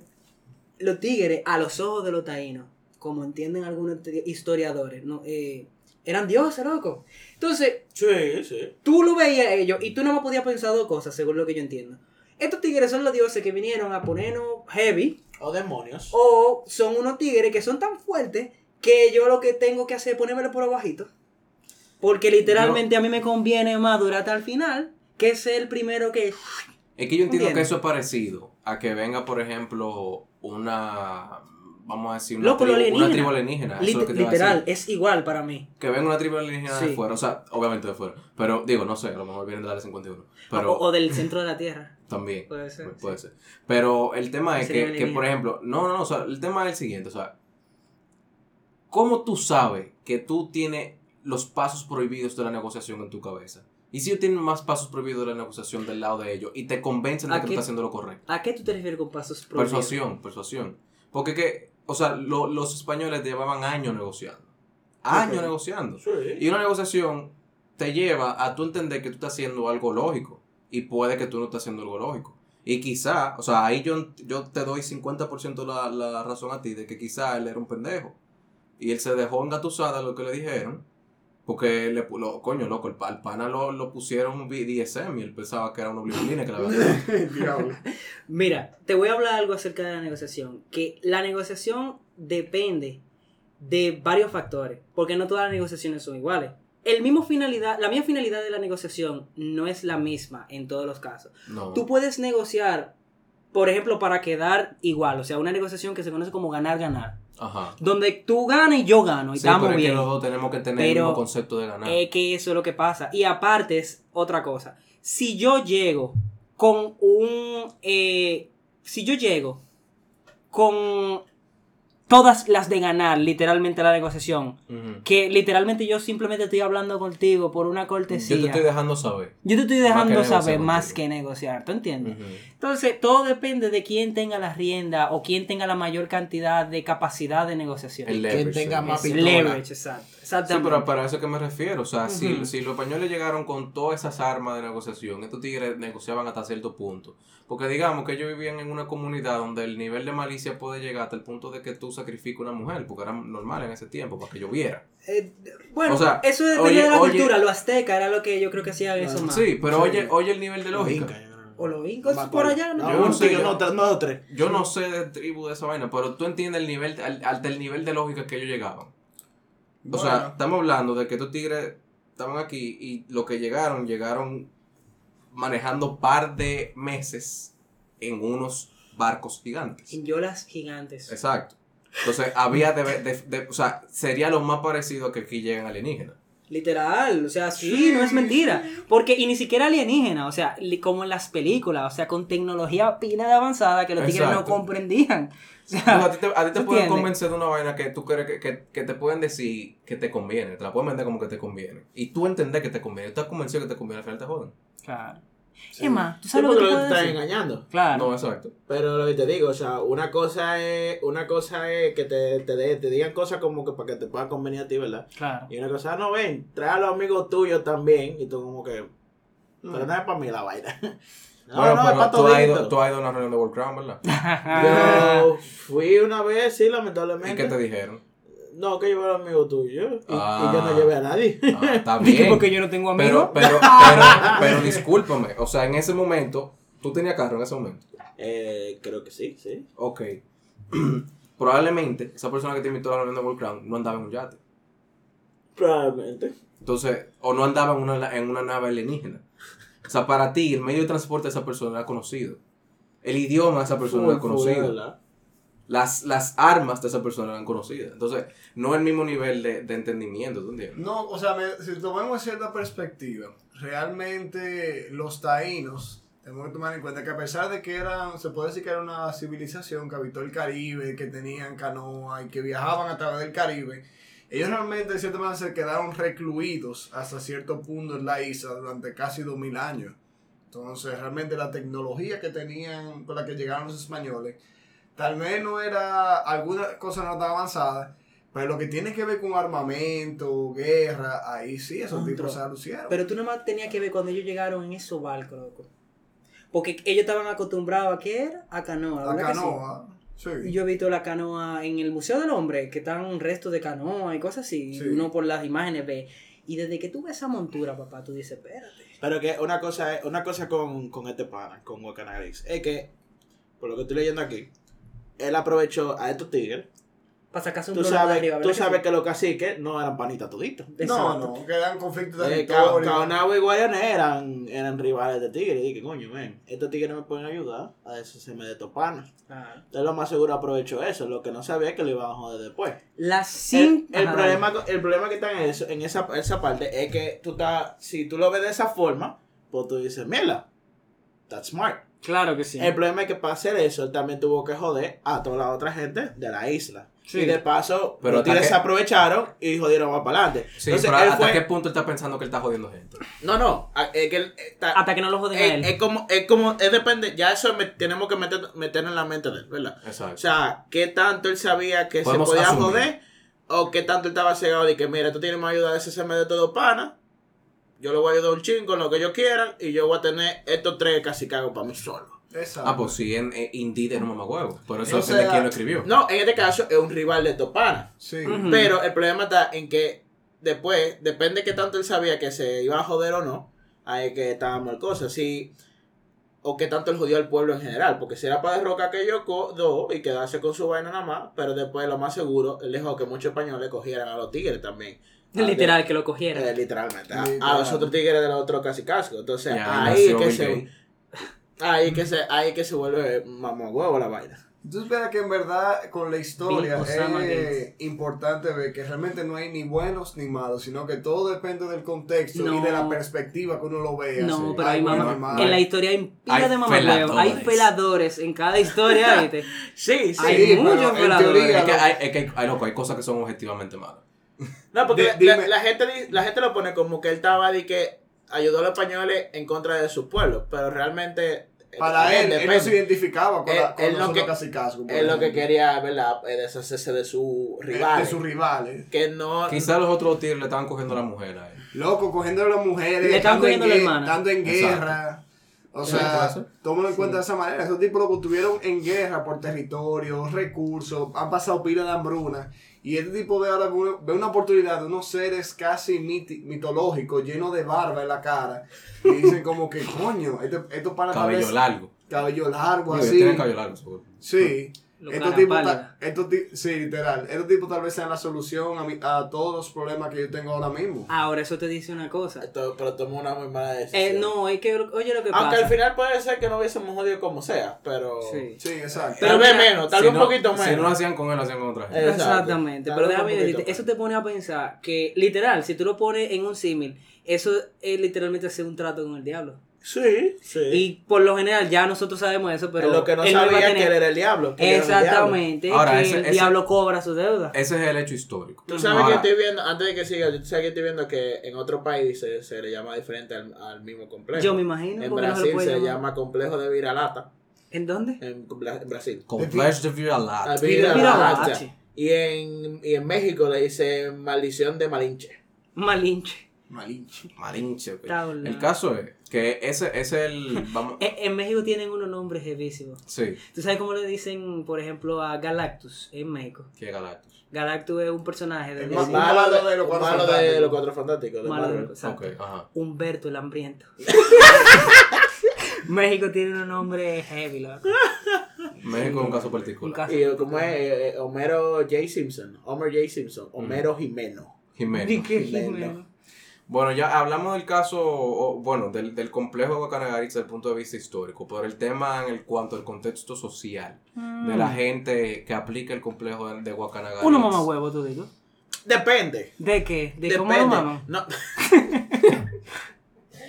los tigres, a los ojos de los taínos, como entienden algunos historiadores, no, eh, eran dioses, loco. Entonces, Sí, sí. tú lo veías a ellos y tú no me podías pensar dos cosas, según lo que yo entiendo. Estos tigres son los dioses que vinieron a ponernos heavy, O demonios. o son unos tigres que son tan fuertes que yo lo que tengo que hacer es ponérmelo por abajito. Porque literalmente a mí me conviene más durar hasta el final que ser el primero que... Es que yo entiendo ¿Entiendes? que eso es parecido a que venga, por ejemplo, una. Vamos a decir, una, Loco, lo tribu, una alienígena. tribu alienígena. Eso es lo Lit- que literal, es igual para mí. Que venga una tribu alienígena de fuera. O sea, obviamente de fuera. Pero digo, no sé, a lo mejor vienen de la área 51. Pero O, o del centro de la Tierra. también. Puede ser, Puede ser. Pero el tema es que, que, por ejemplo, no, no, no, o sea, el tema es el siguiente, o sea, ¿cómo tú sabes que tú tienes los pasos prohibidos de la negociación en tu cabeza? Y si ellos tienen más pasos prohibidos de la negociación del lado de ellos y te convencen de ¿A que tú estás haciendo lo correcto. ¿A qué tú te refieres con pasos prohibidos? Persuasión, persuasión. Porque que, o sea, lo- los españoles llevaban años negociando. Años negociando. Sí. Y una negociación te lleva a tú entender que tú estás haciendo algo lógico. Y puede que tú no estés haciendo algo lógico. Y quizá, o sea, ahí yo, yo te doy 50% la, la razón a ti de que quizá él era un pendejo. Y él se dejó engatusada lo que le dijeron. Porque le lo, coño, loco, el, pa- al pana lo, lo pusieron vi- DSM y él pensaba que era una obligación que la verdad. Diablo. Mira, te voy a hablar algo acerca de la negociación. Que la negociación depende de varios factores. Porque no todas las negociaciones son iguales. El mismo finalidad, la misma finalidad de la negociación no es la misma en todos los casos. No. Tú puedes negociar, por ejemplo, para quedar igual. O sea, una negociación que se conoce como ganar-ganar. Ajá. Donde tú ganas y yo gano. Y Sí, estamos pero es bien. que los dos tenemos que tener el Pero- mismo concepto de ganar. Es que eso es lo que pasa. Y aparte es otra cosa. Si yo llego con un... eh, si yo llego con todas las de ganar literalmente la negociación. Que literalmente yo simplemente estoy hablando contigo por una cortesía. Yo te estoy dejando saber. Yo te estoy dejando saber más contigo. que negociar, ¿tú entiendes? Entonces, todo depende de quién tenga la rienda o quién tenga la mayor cantidad de capacidad de negociación. El Quien leverage. tenga más leverage, exacto. Sí, pero para eso es que me refiero. O sea, si, si los españoles llegaron con todas esas armas de negociación, estos tigres negociaban hasta cierto punto. Porque digamos que ellos vivían en una comunidad donde el nivel de malicia puede llegar hasta el punto de que tú sacrifiques una mujer, porque era normal en ese tiempo, para que lloviera. Eh, bueno, O sea, eso depende oye, de la oye- cultura. Lo azteca era lo que yo creo que hacía eso más. Sí, pero Sí. oye, oye el nivel de Los lógica. no- O los me por allá. ¿no? Yo no sé, tigre, yo- no, tres, no, tres. Yo no sé de tribu de esa vaina, pero tú entiendes el nivel, al, al del nivel de lógica que ellos llegaban. O sea, estamos hablando de que estos tigres estaban aquí y lo que llegaron, llegaron manejando par de meses en unos barcos gigantes. En yolas gigantes. Exacto. Entonces, había de, de- de- o sea, sería lo más parecido a que aquí lleguen alienígenas. Literal, o sea, sí, no es mentira. Porque, y ni siquiera alienígena, o sea, como en las películas, o sea, con tecnología pila de avanzada que los tigres no comprendían. O sea, Entonces, a ti te, a ti te ¿tú pueden convencer de una vaina que tú crees que, que- que te pueden decir que te conviene. Te la pueden vender como que te conviene. Y tú entender que te conviene. Tú estás convencido que te conviene, al final te joden. Claro. Sí. Es más, ¿tú Sí, sabes lo que porque tú lo que te decir? engañando. Claro. No, exacto. Pero lo que te digo, o sea, una cosa es, una cosa es que te, te, de- te digan cosas como que para que te puedan convenir a ti, ¿verdad? Claro. Y una cosa, no ven, trae a los amigos tuyos también. Y tú como que, pero no es para mí la vaina. No, bueno, no, es tú has, ido, tú has ido a una reunión de World Crown, ¿verdad? Yo fui una vez, sí, ¿Y lamentablemente. qué te dijeron? No, que llevé a los amigos tuyos. Y, Ah. y yo no llevé a nadie. Ah, está Dije, bien. porque yo no tengo amigos. Pero, pero, pero, pero discúlpame. O sea, en ese momento, tú tenías carro en ese momento. Eh, creo que sí, sí. Ok. Probablemente esa persona que te invitó a la reunión de World Crown no andaba en un yate. Probablemente. Entonces, o no andaba en una, en una nave alienígena. O sea, para ti, el medio de transporte de esa persona era conocido. El idioma de esa persona era conocido. ¿verdad? Las, las armas de esa persona eran conocidas. Entonces, no el mismo nivel de, de entendimiento, ¿tú entiendes? No, o sea, si tomamos cierta perspectiva, realmente los taínos, tenemos que tomar en cuenta que a pesar de que eran, se puede decir que era una civilización que habitó el Caribe, que tenían canoa y que viajaban a través del Caribe, ellos realmente de cierta manera se quedaron recluidos hasta cierto punto en la isla durante casi 2000 años. Entonces, realmente la tecnología que tenían, con la que llegaron los españoles, tal vez no era alguna cosa no tan avanzada, pero lo que tiene que ver con armamento, guerra, ahí sí, esos Contra. tipos se lucieron. Pero tú nomás tenías que ver cuando ellos llegaron en esos barcos, loco. Porque ellos estaban acostumbrados a qué era? A canoa, la ¿verdad que sí? canoa, sí. Y Yo he visto la canoa en el Museo del Hombre, que están restos de canoa y cosas así. Sí. Y uno por las imágenes ve. Y desde que tú ves esa montura, papá, tú dices, espérate. Pero que una cosa es, una cosa con, con este pana, con Guacanagris, es que, por lo que estoy leyendo aquí, él aprovechó a estos tigres. Para sacarse un Tú sabes, arriba, tú ¿verdad que sabes que los caciques no eran panitas toditos. No, no, que eran conflictos de Eh, Ca- territorio. Y Guayané eran, eran rivales de tigres. Y dije, coño, ven, estos tigres me pueden ayudar a deshacerme de estos panas. Entonces lo más seguro aprovechó eso. Lo que no sabía es que lo iban a joder después. La El, sin... el Ajá, problema, el problema que está en eso, en esa, esa parte, es que tú estás, si tú lo ves de esa forma, pues tú dices, mierda, that's smart. Claro que sí. El problema es que para hacer eso, él también tuvo que joder a toda la otra gente de la isla. Sí. Y de paso, Pero los tigres se aprovecharon y jodieron más para adelante. Sí, Entonces, pero él ¿hasta fue- qué punto él está pensando que él está jodiendo gente? No, no, es que él está- Hasta que no lo joden a es, él. es como, es como, es depende, ya eso me- tenemos que meter, meter en la mente de él, ¿verdad? Exacto. O sea, qué tanto él sabía que Podemos se podía asumir. joder, o qué tanto él estaba cegado de que, mira, tú tienes más ayuda de deshacerme de todo pana, yo le voy a ayudar un chingo en lo que ellos quieran, y yo voy a tener estos tres casi cago para mí solo. Exacto. Ah, pues sí, en, en Indeed es un mamahuevo. Por eso depende de quién lo escribió. No, en este caso es un rival de estos panas. Sí. Pero el problema está en que después, depende de qué tanto él sabía que se iba a joder o no, ahí que estaba mal cosa. Si, o qué tanto él jodió al pueblo en general. Porque si era para derrocar aquellos co- dos y quedarse con su vaina nada más, pero después lo más seguro, él dejó que muchos españoles cogieran a los tigres también. A- Literal, que lo cogieran. eh, literalmente. A, Literal. a los otros tigres de los otros casi cascos. Entonces, Y ahí es que se, ahí que se, ahí que se vuelve mamá huevo la vaina. Entonces, verá que en verdad con la historia Bill Osama es importante ver que realmente no hay ni buenos ni malos, sino que todo depende del contexto y No. de la perspectiva que uno lo vea. No, Sí. pero hay bueno mamá. y. En la historia hay pila Hay de mamahuevos. Hay feladores en cada historia, ¿viste? Sí, sí. Hay Sí, muchos feladores. teoría- Es que hay, es que hay, hay, loco, hay cosas que son objetivamente malas. No, porque la, dime. la- la gente, la gente lo pone como que él estaba de que ayudó a los españoles en contra de su pueblo, pero realmente... eh, Para él, él no se identificaba con, Él- la, con él lo que- casi casco. por Él lo que quería, ¿verdad? Eh, Deshacerse de sus rivales. De sus rivales. Que no... Quizás los otros tigres le estaban cogiendo a la mujer a él. Loco, cogiendo a las mujeres, Le están estando en, cogiendo la hermana. estando en Exacto. O sea, tómalo en cuenta de esa manera. Esos tipos lo estuvieron en guerra por territorio, recursos, han pasado pila de hambruna. Y este tipo ve ahora ve una oportunidad de unos seres casi mitológicos, llenos de barba en la cara. Y dicen como que, coño, esto, esto para Cabello largo. cabello largo, así. Tienen cabello largo, seguro. Sí. Estos tipos, estos sí, literal. Estos tipos tal vez sean la solución a, mi- a todos los problemas que yo tengo ahora mismo. Ahora, eso te dice una cosa. Esto- pero tomó una muy mala decisión. Eh, no, es que, oye lo que Aunque pasa. al final puede ser que no hubiésemos jodido como sea, pero... Sí. Sí, exacto. Tal Pero vez mira, menos, tal Si vez no- un poquito menos. Si no lo hacían con él, lo hacían con otra gente. Exacto. Exactamente, Tal pero vez déjame decirte, eso te pone a pensar que literal, si tú lo pones en un símil, eso es literalmente hacer un trato con el diablo. Sí, sí. Y por lo general ya nosotros sabemos eso, pero lo que no él sabía tener- que él era el diablo. que era el diablo. Exactamente, Ahora, que ese- el ese- diablo cobra su deuda. Ese es el hecho histórico. Tú sabes Ahora, que estoy viendo, antes de que siga, tú sabes que estoy viendo que en otro país se, se le llama diferente al, al mismo complejo. Yo me imagino, En no se Brasil se llamar. llama complejo de viralata. ¿En dónde? En, Brasil. Complex de Ah, Viralat. viralata. Viralache. Y en, y en México le dice maldición de Malinche. Malinche. Malinche. Malinche. El caso es que ese es el. Vamos, En, en México tienen unos nombres jevísimos. sí, ¿Tú sabes cómo le dicen, por ejemplo, a Galactus en México? es Galactus. Galactus es un personaje de Un malo, malo de, de los un Cuatro malo de Fantásticos. los cuatro fantásticos. de Malo, Marvel. exacto. Ok, ajá. Humberto el hambriento. México tiene un nombre heavy, loco. México es un caso Un particular. caso- Y como es eh, Homero J. Simpson. Homer J. Simpson. Homero Jimeno. Jiménez. Ni que Jimeno. Jimeno. Bueno, ya hablamos del caso, o, bueno, del, del complejo de Guacanagaritz desde el punto de vista histórico, pero el tema en el cuanto al contexto social de la gente que aplica el complejo de, de Guacanagaritz. Uno mamá huevo, tú digo. Depende. ¿De qué? ¿De cómo Depende. lo maman? No,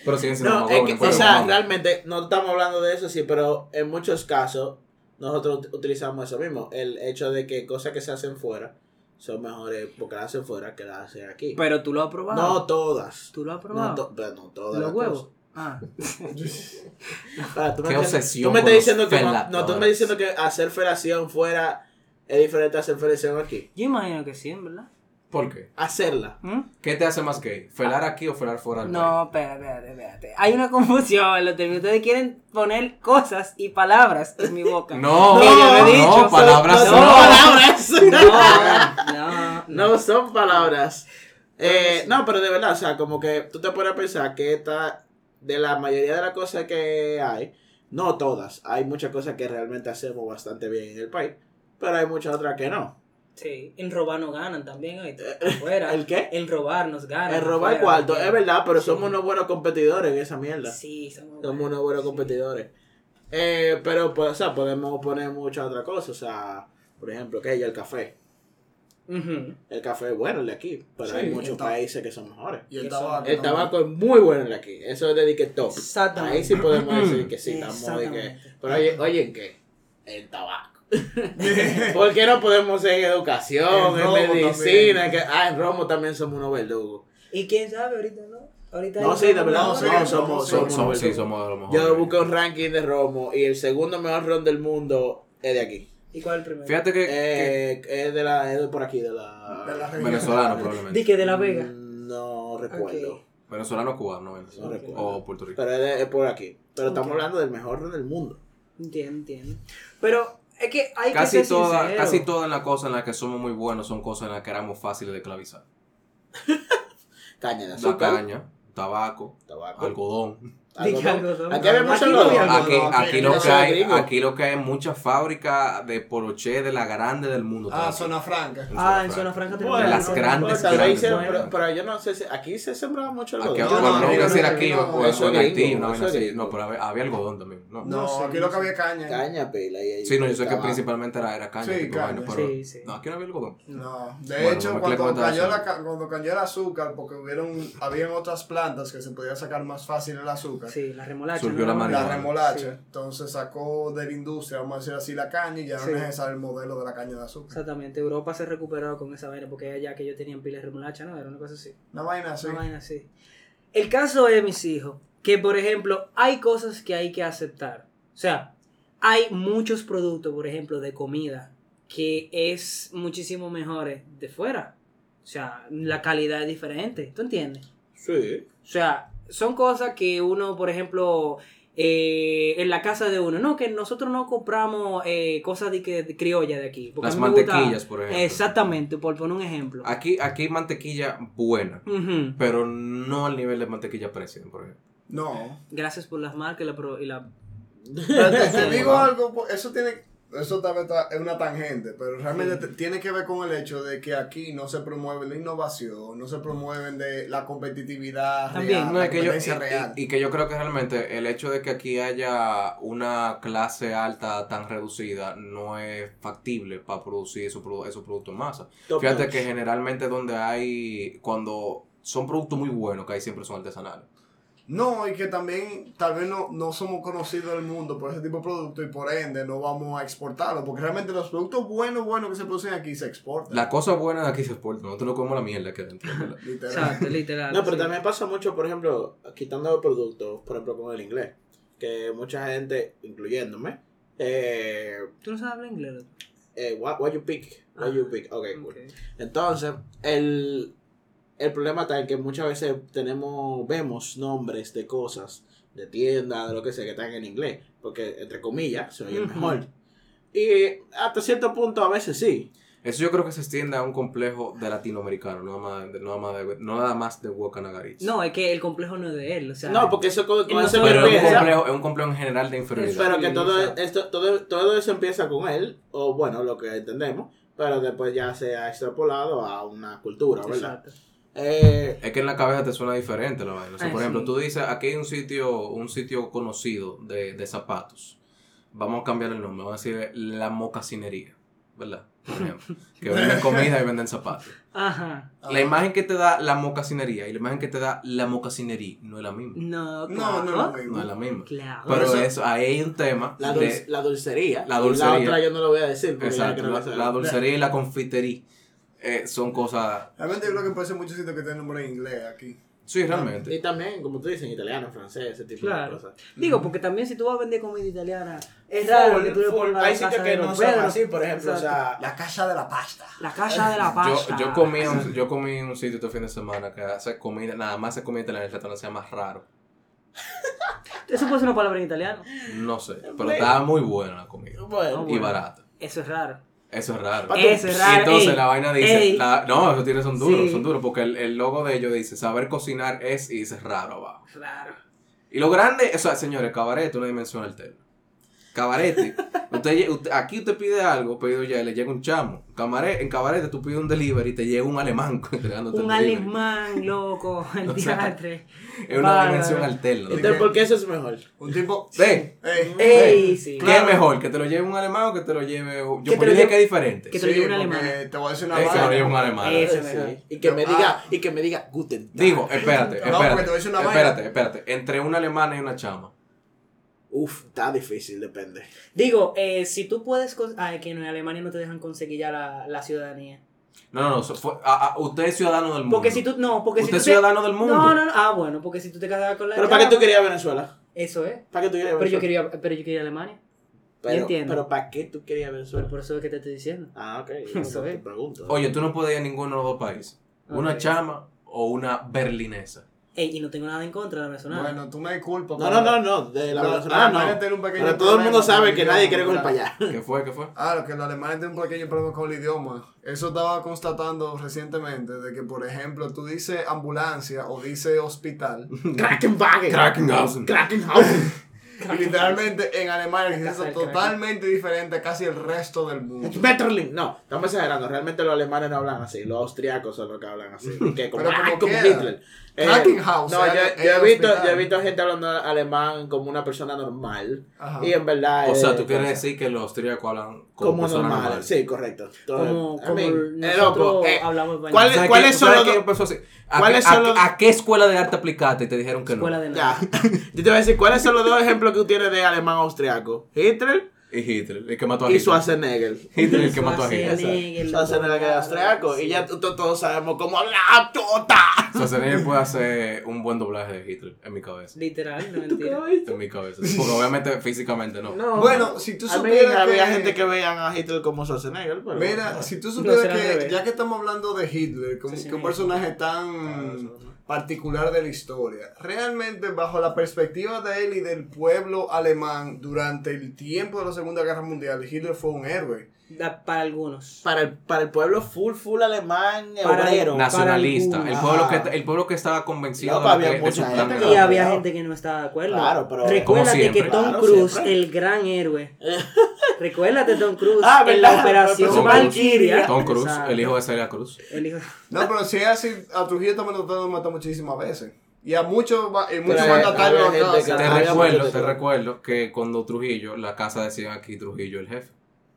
Pero siguen siendo no, es que, o sea, realmente no estamos hablando de eso, sí, pero en muchos casos nosotros ut- utilizamos eso mismo. El hecho de que cosas que se hacen fuera son mejores porque las hacen fuera que las hacen aquí. Pero tú lo has probado. no todas. ¿Tú lo has No, probado? to- pero no todas ¿Los las huevos? cosas. Ah. Ah, tú Qué obsesión Tú me estás diciendo que no, no, tú me feladores. estás diciendo que hacer felación fuera es diferente a hacer felación aquí. Yo imagino que sí, en verdad. ¿Por qué? Hacerla. ¿Mm? ¿Qué te hace más gay? ¿Felar aquí o felar fuera del No, espérate, espérate, espérate. Hay una confusión en los términos. Ustedes quieren poner cosas y palabras en mi boca. No, Que yo no no, palabras no, no. son palabras. No, no, No son palabras. Eh, no, pero de verdad, o sea, como que tú te puedes pensar que esta, de la mayoría de las cosas que hay, no todas, hay muchas cosas que realmente hacemos bastante bien en el país, pero hay muchas otras que no. Sí, en robar nos ganan también. ¿oíste? Afuera. ¿El qué? En robar nos ganan. El robar afuera, cuarto, es verdad, pero Sí. somos unos buenos competidores en esa mierda. Sí, somos Somos unos buenos competidores. Eh, pero, pues, o sea, podemos poner muchas otras cosas, o sea, por ejemplo, que el café. El café es bueno el de aquí, pero Sí, hay muchos países que son mejores. Y el tabaco. El también. tabaco es muy bueno el de aquí. Eso es de que top. Exactamente. Ahí sí podemos decir que sí, estamos de que. Exactamente. Pero oye, oye, ¿en qué? El tabaco. ¿Por qué no podemos ser en educación, En medicina? también. Que, ah, en Romo también somos unos verdugos. Y quién sabe, ahorita no. Ahorita No, sí, de verdad, no, somos, no, somos, somos sí, somos de los mejores. Yo busqué un ranking de Romo y el segundo mejor ron del mundo es de aquí. ¿Y cuál es el primero? Fíjate que, que Eh, es de la, es de por aquí, de la. De la venezolano probablemente. Di que de La Vega. Mm, No recuerdo. Ok. Venezolano cubano, No venezolano. recuerdo. O Puerto Rico. Pero es, de- es por aquí. Pero estamos hablando del mejor ron del mundo. Entiendo, entiendo. Pero es que hay Casi que ser sincero. casi todas las cosas en las que somos muy buenos son cosas en las que éramos fáciles de esclavizar. Caña de La azúcar. caña, tabaco, Tabaco. algodón. Algodón. Aquí había mucho Aquí no había algodón. Aquí, no, aquí aquí, no lo que hay, aquí lo que hay muchas fábricas de poroché de la grande del mundo. Ah, zona franca. aquí. Ah, en Zona Franca tenemos de las grandes, vez grandes. pero, pero yo no sé si aquí se sembraba mucho Aquí, algodón. Bueno, no, no, yo decir no, aquí no, o, eso en Haití. No, pero había, había algodón también. No, No, No sé, aquí no lo que había caña. Caña pela. Sí, no, yo sé que principalmente era, era caña. Sí, caña. No, aquí no había algodón. No, de hecho, cuando cayó el azúcar, porque hubieron, habían otras plantas que se podía sacar más fácil el azúcar, Sí, la remolacha. Surgió ¿no? la marihuana. la remolacha, Sí. entonces sacó de la industria, vamos a decir así, la caña y ya Sí. no es necesario el modelo de la caña de azúcar. Exactamente, Europa se recuperó con esa vaina porque allá que ellos tenían pilas de remolacha, ¿no? Era una cosa así. Una vaina así. Una vaina así. El caso es, mis hijos, que por ejemplo, hay cosas que hay que aceptar. O sea, hay muchos productos, por ejemplo, de comida que es muchísimo mejores de fuera. O sea, la calidad es diferente. ¿Tú entiendes? Sí. O sea, son cosas que uno, por ejemplo, eh, en la casa de uno, no, que nosotros no compramos eh, cosas de, que, de criolla de aquí. Las gusta- mantequillas, por ejemplo. Exactamente, por poner un ejemplo. Aquí, aquí hay mantequilla buena, pero no al nivel de mantequilla President, por ejemplo. No. Gracias por las marcas y la, pro- y la Pero te, digo algo, po- eso tiene, eso tal vez está- es una tangente, pero realmente te- tiene que ver con el hecho de que aquí no se promueve la innovación, no se promueven de la competitividad También, real, No, la es que yo, competencia y- real. y, y que yo creo que realmente el hecho de que aquí haya una clase alta tan reducida no es factible para producir esos, produ- esos productos en masa. Top Fíjate notch. que generalmente donde hay, cuando son productos muy buenos, que ahí siempre son artesanales. No, y que también tal vez no, no somos conocidos del mundo por ese tipo de productos y por ende no vamos a exportarlos, porque realmente los productos buenos, buenos que se producen aquí se exportan. La cosa buena de aquí se exporta, nosotros no comemos la mierda que adentro. ¿verdad? literal. Exacto, literal. No, pero sí. también pasa mucho, por ejemplo, quitando productos, por ejemplo, con el inglés. Que mucha gente, incluyéndome, eh, ¿Tú no sabes hablar inglés? eh, what, what you pick, what Ah, you pick, ok, cool. Ok. Entonces, el, el problema está en que muchas veces tenemos, vemos nombres de cosas, de tiendas, de lo que sea, que están en inglés, porque entre comillas se oye mejor. Y hasta cierto punto a veces sí. Eso yo creo que se extiende a un complejo de latinoamericano, no nada más de, no nada más de, no nada más de Wakanagaritz. No, es que el complejo no es de él. O sea, No, porque eso con, con no eso Pero es un, complejo, es un complejo en general de inferioridad. Pero que todo esto, todo, todo eso empieza con él, o bueno, lo que entendemos, pero después ya se ha extrapolado a una cultura, ¿verdad? Exacto. Eh, Es que en la cabeza te suena diferente la vaina. O sea, Ah, por ejemplo, sí. tú dices, aquí hay un sitio, un sitio conocido de, de zapatos. Vamos a cambiar el nombre, vamos a decir la mocasinería, ¿verdad? Por ejemplo. que venden comida y venden zapatos. Ajá. La imagen que te da la mocasinería y la imagen que te da la mocasinería no es la misma. No, No, claro. no es lo mismo. No es la misma. Claro. Pero eso- eso, ahí hay un tema. la, de- dulce- la dulcería. La Y dulcería. la otra yo no lo voy a decir. exacto, la, la dulcería y la confitería eh, son cosas. Realmente yo creo que puede ser muchos sitios que tienen nombre en inglés aquí. Sí, realmente. Y también, como tú dices, en italiano, francés, ese tipo Claro. de cosas. Digo, porque también si tú vas a vender comida italiana, es raro Full, que tú le pongas Hay sitios que no son así, por ejemplo, o sea... La casa de la pasta. La casa de la pasta. Yo, yo, comí un, yo comí en un sitio este fin de semana que hace comida, nada más hace comida italiana, el restaurante se llama Raro. Eso puede ser una palabra en italiano. No sé, pero estaba muy buena la comida. Bueno, Y barata. Eso es raro. Eso es raro. Eso es Y raro. entonces ey, la vaina dice, la- no, esos tiros son duros, Sí. son duros, porque el, el logo de ellos dice, saber cocinar es y dice raro abajo. Raro. Y lo grande, o sea, señores, cabaret, una dimensión alterna. Cabarete, usted, usted- aquí usted pide algo, pedido ya, y le llega un chamo. Cabaret, en cabarete tú pides un delivery y te llega un alemán entregándote Un el alemán, loco, el O sea. Es una Bárbaro. dimensión alterna. Entonces, ¿por qué eso es mejor? Un tipo. Ven, Ey, Ey, sí. ¿qué es mejor? ¿Que te lo lleve un alemán o que te lo lleve.? Yo Que te lo dije lleve- que es diferente. que te lo lleve un alemán. Te voy a decir una que lo vaina. lleve un alemán. Eso Sí. Y que me Ah. diga, y que me diga Guten. Digo, espérate, No, porque te voy a espérate. decir una vaina. espérate, espérate. Entre una alemana y una chama. Uf, está difícil, depende. Digo, eh, si tú puedes. Ay, que en Alemania no te dejan conseguir ya la, la ciudadanía. No, no, no. so- fue- a- a- usted es ciudadano del mundo. Porque si tú. No, porque Usted si es tú. te- ciudadano del mundo. No, no, no. Ah, bueno, porque si tú te casas con la. ¿Pero para qué tú querías Venezuela? Eso es. ¿Para qué tú querías Pero yo Venezuela? quería, pero yo quería Alemania. Pero, entiendo. pero ¿para qué tú querías Venezuela? Pero por eso es que te estoy diciendo. Ah, ok. Eso te es. pregunto. Oye, tú no puedes ir a ninguno de los dos países. Una chama o una berlinesa. Ey, y no tengo nada en contra de la venezolana. Bueno, tú me disculpas. No, no, no, no. De la Los venezolana alemanes no. tienen un pequeño Pero todo el mundo sabe con que el nadie quiere para ¿verdad? allá. ¿Qué fue? ¿Qué fue? Ah, lo que los alemanes tienen un pequeño problema con el idioma. Eso estaba constatando recientemente, de que, por ejemplo, tú dices ambulancia o dices hospital. Krakenwagen. Krakenhausen. Krakenhausen. y literalmente en Alemania es totalmente diferente a casi el resto del mundo. Schmetterling. No, estamos exagerando. Realmente los alemanes no hablan así. Los austriacos son los que hablan así. Que como, Pero ah, como como quiera. Hitler. Eh, no, eh, yo, eh, yo he visto, yo he visto gente hablando alemán como una persona normal. Ajá. Y en verdad. O sea, eh, tú quieres cosa- decir que los austríacos hablan como, como normal. normales. Sí, correcto. como I como eh, nosotros loco, eh, hablamos español. ¿cuál- ¿Sabes ¿Cuáles son los empezó así? ¿A, cuáles qué, son a- los- a qué escuela de arte aplicaste y te dijeron que no? Escuela de Ya. nada. Yo te voy a decir, ¿cuáles son los dos ejemplos que tú tienes de alemán austriaco? Hitler Y Hitler, el que mató a y Hitler. Schwarzenegger. Hitler el que mató a Hitler. Schwarzenegger. Schwarzenegger es austriaco. Y ya todos sabemos cómo habla tota. Schwarzenegger puede hacer un buen doblaje de Hitler, en mi cabeza. Literal, no mentira. En mi cabeza. Porque obviamente físicamente no. No. Bueno, si tú mí supieras había gente que veían a Hitler como Schwarzenegger, pero... Mira, si tú supieras que, ya que estamos hablando de Hitler, como Sí, sí, que un personaje tan particular de la historia, realmente bajo la perspectiva de él y del pueblo alemán durante el tiempo de la Segunda Guerra Mundial, Hitler fue un héroe. Da- Para algunos. Para el, para el pueblo full, full alemán, Para- obrero. Para Nacionalista. El pueblo, que, el pueblo que estaba convencido de, había que- de su plan Y había claro. gente que no estaba de acuerdo. Claro, pero- Como Recuérdate que. Tom Claro, Cruise, siempre. el gran héroe. Recuérdate Tom Cruise Ah, en la ¿verdad? operación. Valkyria. Tom Cruise, Exacto. el hijo de Celia Cruz. El hijo- No, pero si es así, a Trujillo también lo trataron de matar muchísimas veces. Y a muchos, muchos mandatarios Te recuerdo, te recuerdo que cuando Trujillo, la casa decía aquí Trujillo el jefe.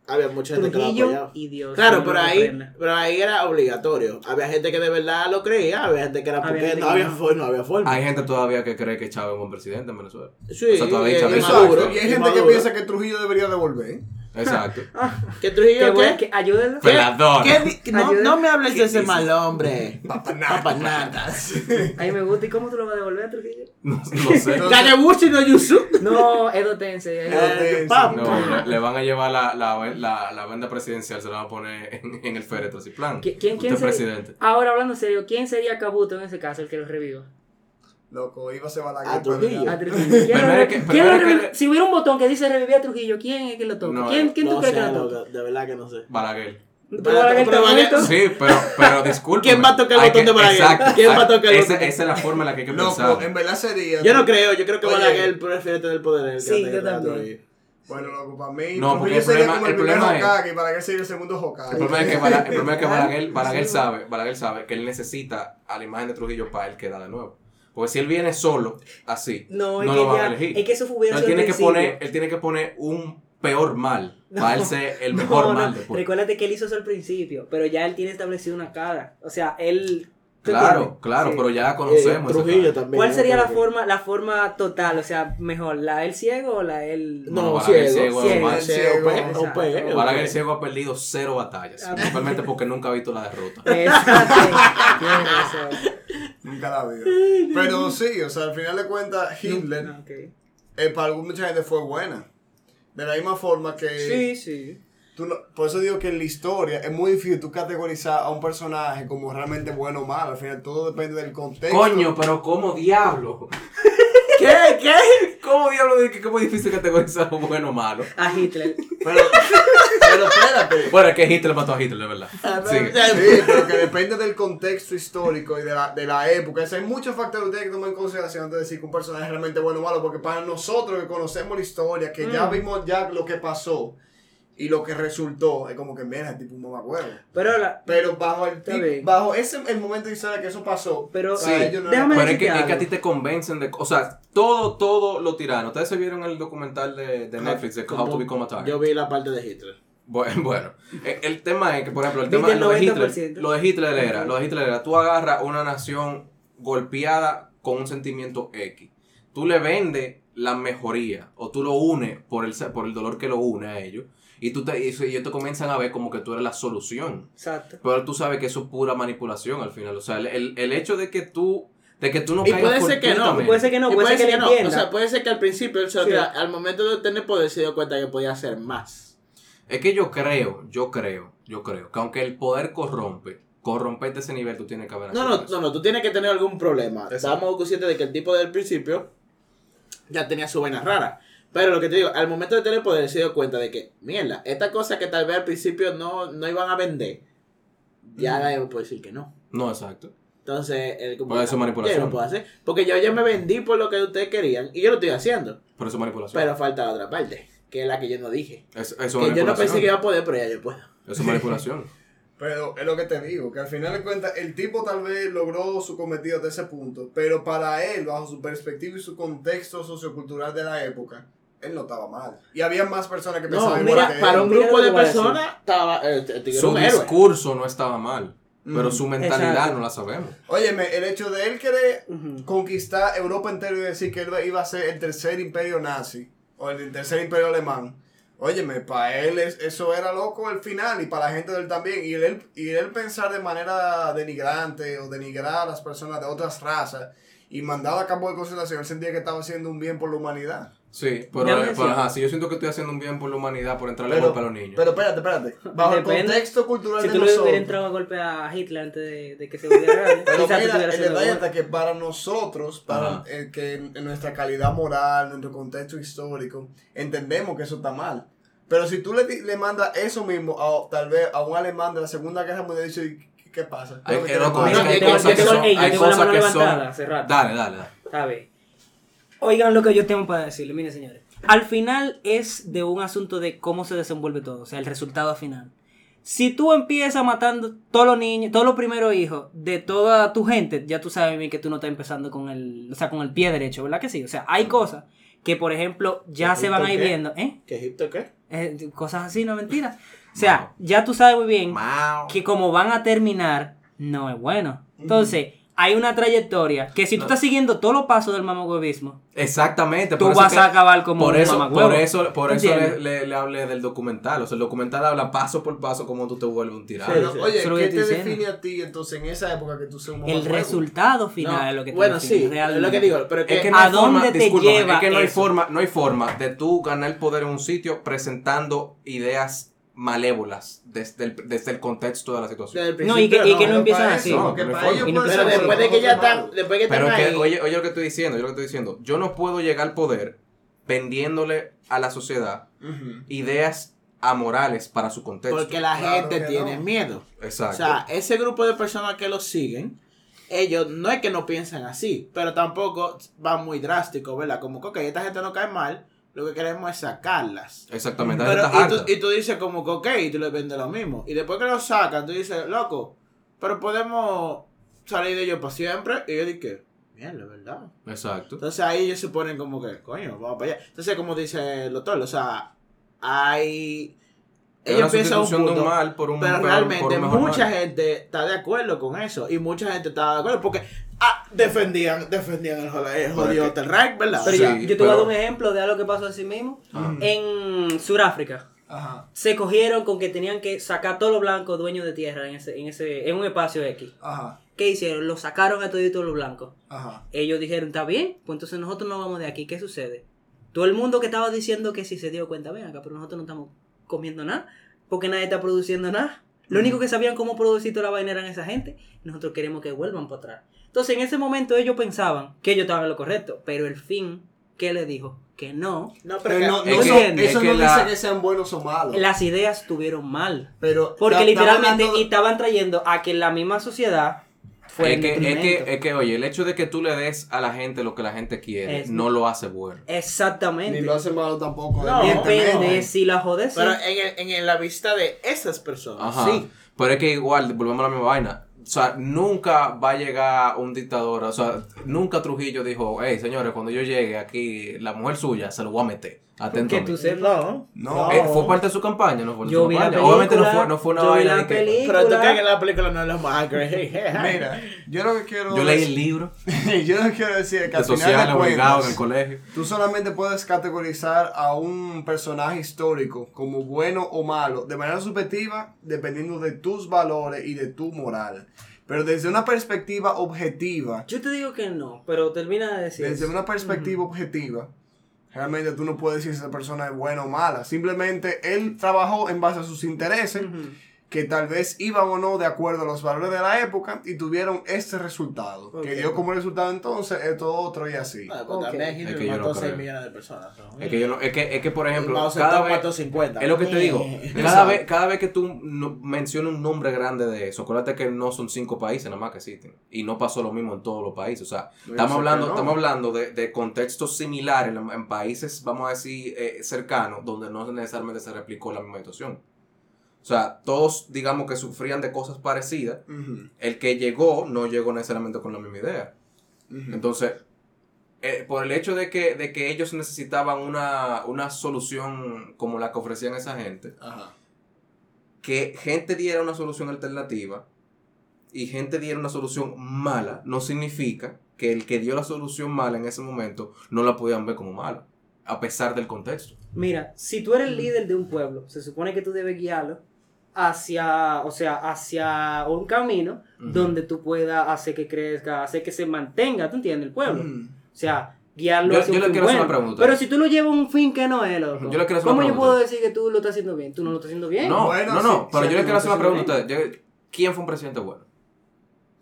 Había mucha gente que lo Trujillo apoyaba. y Dios. Claro, pero ahí, pero ahí era obligatorio. Había gente que de verdad lo creía, había gente que era Había porque no había, forma, no había forma. Hay gente todavía que cree que Chávez es un buen presidente en Venezuela. Sí, o sea, todavía y- Chávez- y y hay y gente que piensa que Trujillo debería devolver. Exacto. ¿Que Trujillo Qué qué? que ayúdenlo. ¿Qué? Pelador. ¿Qué No, me hables de ese dices? mal hombre. Papanatas. Papanatas. A mí me gusta. ¿Y cómo tú lo vas a devolver a Trujillo? No, no sé. No. Kagebushi no Yusu. No, Edo Tensei. Ahí. pam. No, le, le van a llevar la, la, la, la venda presidencial, se la van a poner en, en el féretro, así plan. ¿Qui- ¿Quién, quién sería- presidente. Ahora hablando en serio, ¿quién sería Kabuto en ese caso, el que lo reviva? Loco, iba a ser Balaguer. A Trujillo. Si hubiera un botón que dice revivir a Trujillo, ¿quién es que lo toca? No, ¿Quién, quién tú No crees sé, que lo toca? loco, de verdad que no sé. Balaguer. Pero Balaguer pero está Balaguer- muerto. Sí, pero, pero disculpe. ¿Quién va a tocar el botón de Balaguer? ¿Quién va a tocar el esa, botón? esa es la forma en la que hay que Loco, pensar. en verdad sería. Yo no creo, yo creo que Oye. Balaguer prefiere tener poder. Sí, yo también. Bueno, loco, para mí. No, porque Trujillo el sería problema- como el, el primer problema es- Hokage y Balaguer sería el segundo Hokage. El problema es que, Bala- el problema es que Balaguer, Balaguer Sí. sabe, Balaguer sabe que él necesita a la imagen de Trujillo para él quedar de nuevo. Porque si él viene solo, así, No, no, lo que van a elegir. es que eso hubiera él tiene que poner, él tiene que poner un peor mal No. para él ser el mejor no, mal después. Recuérdate que él hizo eso al principio, pero ya él tiene establecido una cara. O sea, él. ¿Tú Claro, claro, Sí. pero ya Eh, conocemos. esa Trujillo también. ¿Cuál sería la que- forma, la forma total? O sea, mejor, ¿la él ciego o la él.? No, No, ciego. ciego, Ciego, Balaguer ciego, ciego. pe- Balaguer o pe- ciego ha perdido cero batallas. Ah. Principalmente porque nunca ha visto la derrota. Exacto. Tienes razón. Nunca la vi. Pero sí, o sea, al final de cuentas, Hitler, Ok. eh, para alguna mucha gente fue buena. De la misma forma que. Sí, sí. Tú no- por eso digo que en la historia es muy difícil tú categorizar a un personaje como realmente bueno o malo. Al final todo depende del contexto. Coño, pero ¿cómo diablo? ¿Qué? ¿Qué? ¿Cómo diablo de que es muy difícil categorizar un bueno o malo? A Hitler. Pero, pero espérate. Bueno, es que Hitler mató a Hitler, de verdad. Sigue. Sí, pero que depende del contexto histórico y de la, de la época. O sea, hay muchos factores que ustedes que tomar en consideración antes de decir que un personaje es realmente bueno o malo. Porque para nosotros que conocemos la historia, que ya Mm. vimos ya lo que pasó y lo que resultó, es como que mira, tipo un mamacuevo. Pero la. Pero bajo el tip- bajo ese el momento de historia que eso pasó, Pero- Sí. ellos no Déjame era- Pero es que, es que a ti te convencen de... O sea, todo, todo lo tirano. Ustedes se vieron el documental de, de Netflix de How to Become a Tyrant. Yo vi la parte de Hitler. Bueno, bueno, el, tema es que, por ejemplo, el tema el lo de 90%. Hitler, lo de Hitler era, lo de Hitler era, tú agarras una nación golpeada con un sentimiento X, tú le vendes la mejoría o tú lo unes por el, por el dolor que lo une a ellos y tú te, y ellos te comienzan a ver como que tú eres la solución. Exacto. Pero tú sabes que eso es pura manipulación al final. O sea, el, el, el hecho de que tú, de que tú no Y caigas puede ser que no, Puede ser que no, puede ser que, no. O sea, puede ser que al principio Sí. Al momento de tener poder se dio cuenta que podía hacer más. Es que yo creo, yo creo, yo creo que aunque el poder corrompe, corromperte ese nivel, tú tienes que haber No, no, eso. no, no, tú tienes que tener algún problema. Exacto. Estábamos conscientes de que el tipo del principio ya tenía su vaina rara. Pero lo que te digo, al momento de tener poder se dio cuenta de que, mierda, esta cosa que tal vez al principio no, no iban a vender, ya nadie me puede decir que no. No, exacto. Entonces, él como, Pues eso es manipulación. Yo no puedo hacer. Porque yo ya me vendí por lo que ustedes querían y yo lo estoy haciendo. Pero eso es manipulación. Pero falta la otra parte, que es la que yo no dije. Es- eso es Que yo no pensé que iba a poder, pero ya yo puedo. Eso es manipulación. Pero es lo que te digo, que al final de cuentas el tipo tal vez logró su cometido de ese punto, pero para él, bajo su perspectiva y su contexto sociocultural de la época, él no estaba mal. Y había más personas que No, pensaban igual mira, que para él. un grupo de personas estaba eh, Su un héroe. discurso no estaba mal, pero Mm. su mentalidad Exacto. no la sabemos. Óyeme, el hecho de él querer Ujú. conquistar Europa entera y decir que él iba a ser el tercer imperio nazi o el tercer imperio alemán. Óyeme, para él es- eso era loco el final y para la gente de él también. Y él, y él pensar de manera denigrante o denigrar a las personas de otras razas y mandar a campo de concentración, él sentía que estaba haciendo un bien por la humanidad. Sí, pero, eh, pero, ajá, si yo siento que estoy haciendo un bien por la humanidad por entrarle Pero, golpe a los niños. pero espérate, espérate. Bajo el contexto cultural Si de tú le nosotros. hubieras entrado a golpe a Hitler antes de, de que se volviera grande, Pero mira, el detalle está que para nosotros, para el que en, nuestra calidad moral, nuestro contexto histórico, entendemos que eso está mal. Pero si tú le, le mandas eso mismo a, tal vez a un alemán de la Segunda Guerra Mundial, dice, ¿qué, qué pasa? Hay, ¿Qué eh, cosas que son. Hay cosas mano que son. Dale, dale, dale. ¿Sabes? Oigan lo que yo tengo para decirle, miren señores. Al final es de un asunto de cómo se desenvuelve todo, o sea, el resultado final. Si tú empiezas matando todos los niños, todos los primeros hijos de toda tu gente, ya tú sabes bien que tú no estás empezando con el, o sea, con el pie derecho, ¿verdad que sí? O sea, hay cosas que, por ejemplo, ya se van a ir viendo, ¿eh? ¿Qué Egipto qué? Eh, Cosas así, no mentiras. O sea, ya tú sabes muy bien que como van a terminar, no es bueno. Entonces, hay una trayectoria que si tú No. estás siguiendo todos los pasos del mamagüevismo, Exactamente. tú por vas que- a acabar como por un eso, mamagüevo. por eso, por eso le, le, le hablé del documental. O sea, el documental habla paso por paso cómo tú te vuelves un tirano. Pero, Sí, sí. oye, Eso es ¿qué te define a ti entonces en esa época que tú seas un El resultado final No, es lo que te bueno, define, sí, es realmente. lo que digo, pero es que, Es que no ¿A hay forma, dónde te lleva es que no hay forma, no hay forma de tú ganar el poder en un sitio presentando ideas malévolas desde el, desde el contexto de la situación. No, y que- principio y que no empiezan para así. No, no para ellos no- Pero después de que ya están, después que Pero que, ahí, oye, oye lo que estoy diciendo, oye lo que estoy diciendo. Yo no puedo llegar al poder vendiéndole a la sociedad Ujú. ideas amorales para su contexto. porque la Claro gente que tiene no. miedo. Exacto. O sea, ese grupo de personas que lo siguen, ellos no es que no piensan así, pero tampoco van muy drásticos, ¿verdad? Como que, ok, esta gente no cae mal, lo que queremos es sacarlas. Exactamente. Pero, y, tú, y tú dices como que, ok, y tú les vendes lo mismo. Y después que lo sacan, tú dices, loco, pero podemos salir de ellos para siempre. Y yo dije, mierda, ¿verdad? Exacto. Entonces ahí ellos se ponen como que, coño, vamos para allá. Entonces, como dice el doctor, o sea, hay... Ellos piensan un de punto, un mal por un pero por realmente un mucha mal. gente está de acuerdo con eso. Y mucha gente está de acuerdo porque ah, defendían, defendían el jodido, el jodido Hotel Reich, ¿verdad? Pero Sí, yo, yo te voy a dar un ejemplo de algo que pasó así mismo. Ah. En Sudáfrica Ajá, se cogieron con que tenían que sacar todos los blancos dueños de tierra en ese, en ese, en un espacio X. ajá, ¿Qué hicieron? Lo sacaron a todos los blancos. ajá. Ellos dijeron, está bien, pues entonces nosotros no vamos de aquí. ¿Qué sucede? Todo el mundo que estaba diciendo que sí se dio cuenta, ven acá, pero nosotros no estamos comiendo nada, porque nadie está produciendo nada. Lo único que sabían cómo producir toda la vaina eran esa gente. Nosotros queremos que vuelvan para atrás. Entonces, en ese momento ellos pensaban que ellos estaban en lo correcto, pero el fin, ¿qué les dijo? Que no. no, pero Pero que- no, es no, que- eso, entiende, eso es que no la- dice que sean buenos o malos. Las ideas tuvieron mal. pero Porque literalmente hablando- y estaban trayendo a que la misma sociedad fuera Es que, es, que, es que, oye, el hecho de que tú le des a la gente lo que la gente quiere Es- no lo hace bueno. Exactamente. Ni lo hacen malo tampoco. No. Depende si la jodes. pero en, el- en, la vista de esas personas, Ajá. sí. Pero es que igual, volvemos a la misma vaina. O sea, nunca va a llegar un dictador. O sea, nunca Trujillo dijo, hey, señores, cuando yo llegue aquí, la mujer suya se lo voy a meter. Atento que tú sepas. No, No. Eh, fue parte de su campaña, no fue Yo su vi la. Obviamente no fue, no fue una yo vi vaina la de que. Pero tú crees que la película no es lo más. Mira, yo lo que quiero Yo leí el libro yo lo que quiero decir es que de al final social de obligado en el cuentas, colegio. tú solamente puedes categorizar a un personaje histórico como bueno o malo de manera subjetiva dependiendo de tus valores y de tu moral. Pero desde una perspectiva objetiva, Yo te digo que no, pero termina de decir. desde eso. una perspectiva objetiva, realmente tú no puedes decir si esa persona es buena o mala. Simplemente él trabajó en base a sus intereses. Que tal vez iban o no de acuerdo a los valores de la época y tuvieron este resultado. Que dio como resultado entonces esto otro y así. Ah, pues también Es que yo no mató 6 creo. millones de personas. ¿no? Es que, yo no, es que, es que por ejemplo, cada vez, mató 50. es lo que te digo, cada vez, cada vez que tú no- mencionas un nombre grande de eso, acuérdate que no son cinco países nada más que existen. Y no pasó lo mismo en todos los países. O sea, yo estamos hablando, no. estamos hablando de, de contextos similares en, en países, vamos a decir, eh, cercanos, donde no necesariamente se replicó la misma situación. O sea, todos, digamos que sufrían de cosas parecidas. El que llegó no llegó necesariamente con la misma idea. Entonces, eh, por el hecho de que, de que ellos necesitaban una, una solución como la que ofrecían esa gente, Ajá. que gente diera una solución alternativa y gente diera una solución mala, no significa que el que dio la solución mala en ese momento no la podían ver como mala, a pesar del contexto. Mira, si tú eres el líder de un pueblo, se supone que tú debes guiarlo hacia, o sea, hacia un camino donde tú puedas hacer que crezca, hacer que se mantenga, ¿tú entiendes? El pueblo. O sea, guiarlo Yo- hacia yo un le quiero hacer una pregunta. Pero si tú lo llevas a un fin que no es, loco. Yo le quiero hacer ¿Cómo una yo puedo decir que tú lo estás haciendo bien? Tú no lo estás haciendo bien. No, Bueno, no, sí, no, pero sí, yo le quiero hacer una pregunta a ustedes. Yo- ¿Quién fue un presidente bueno?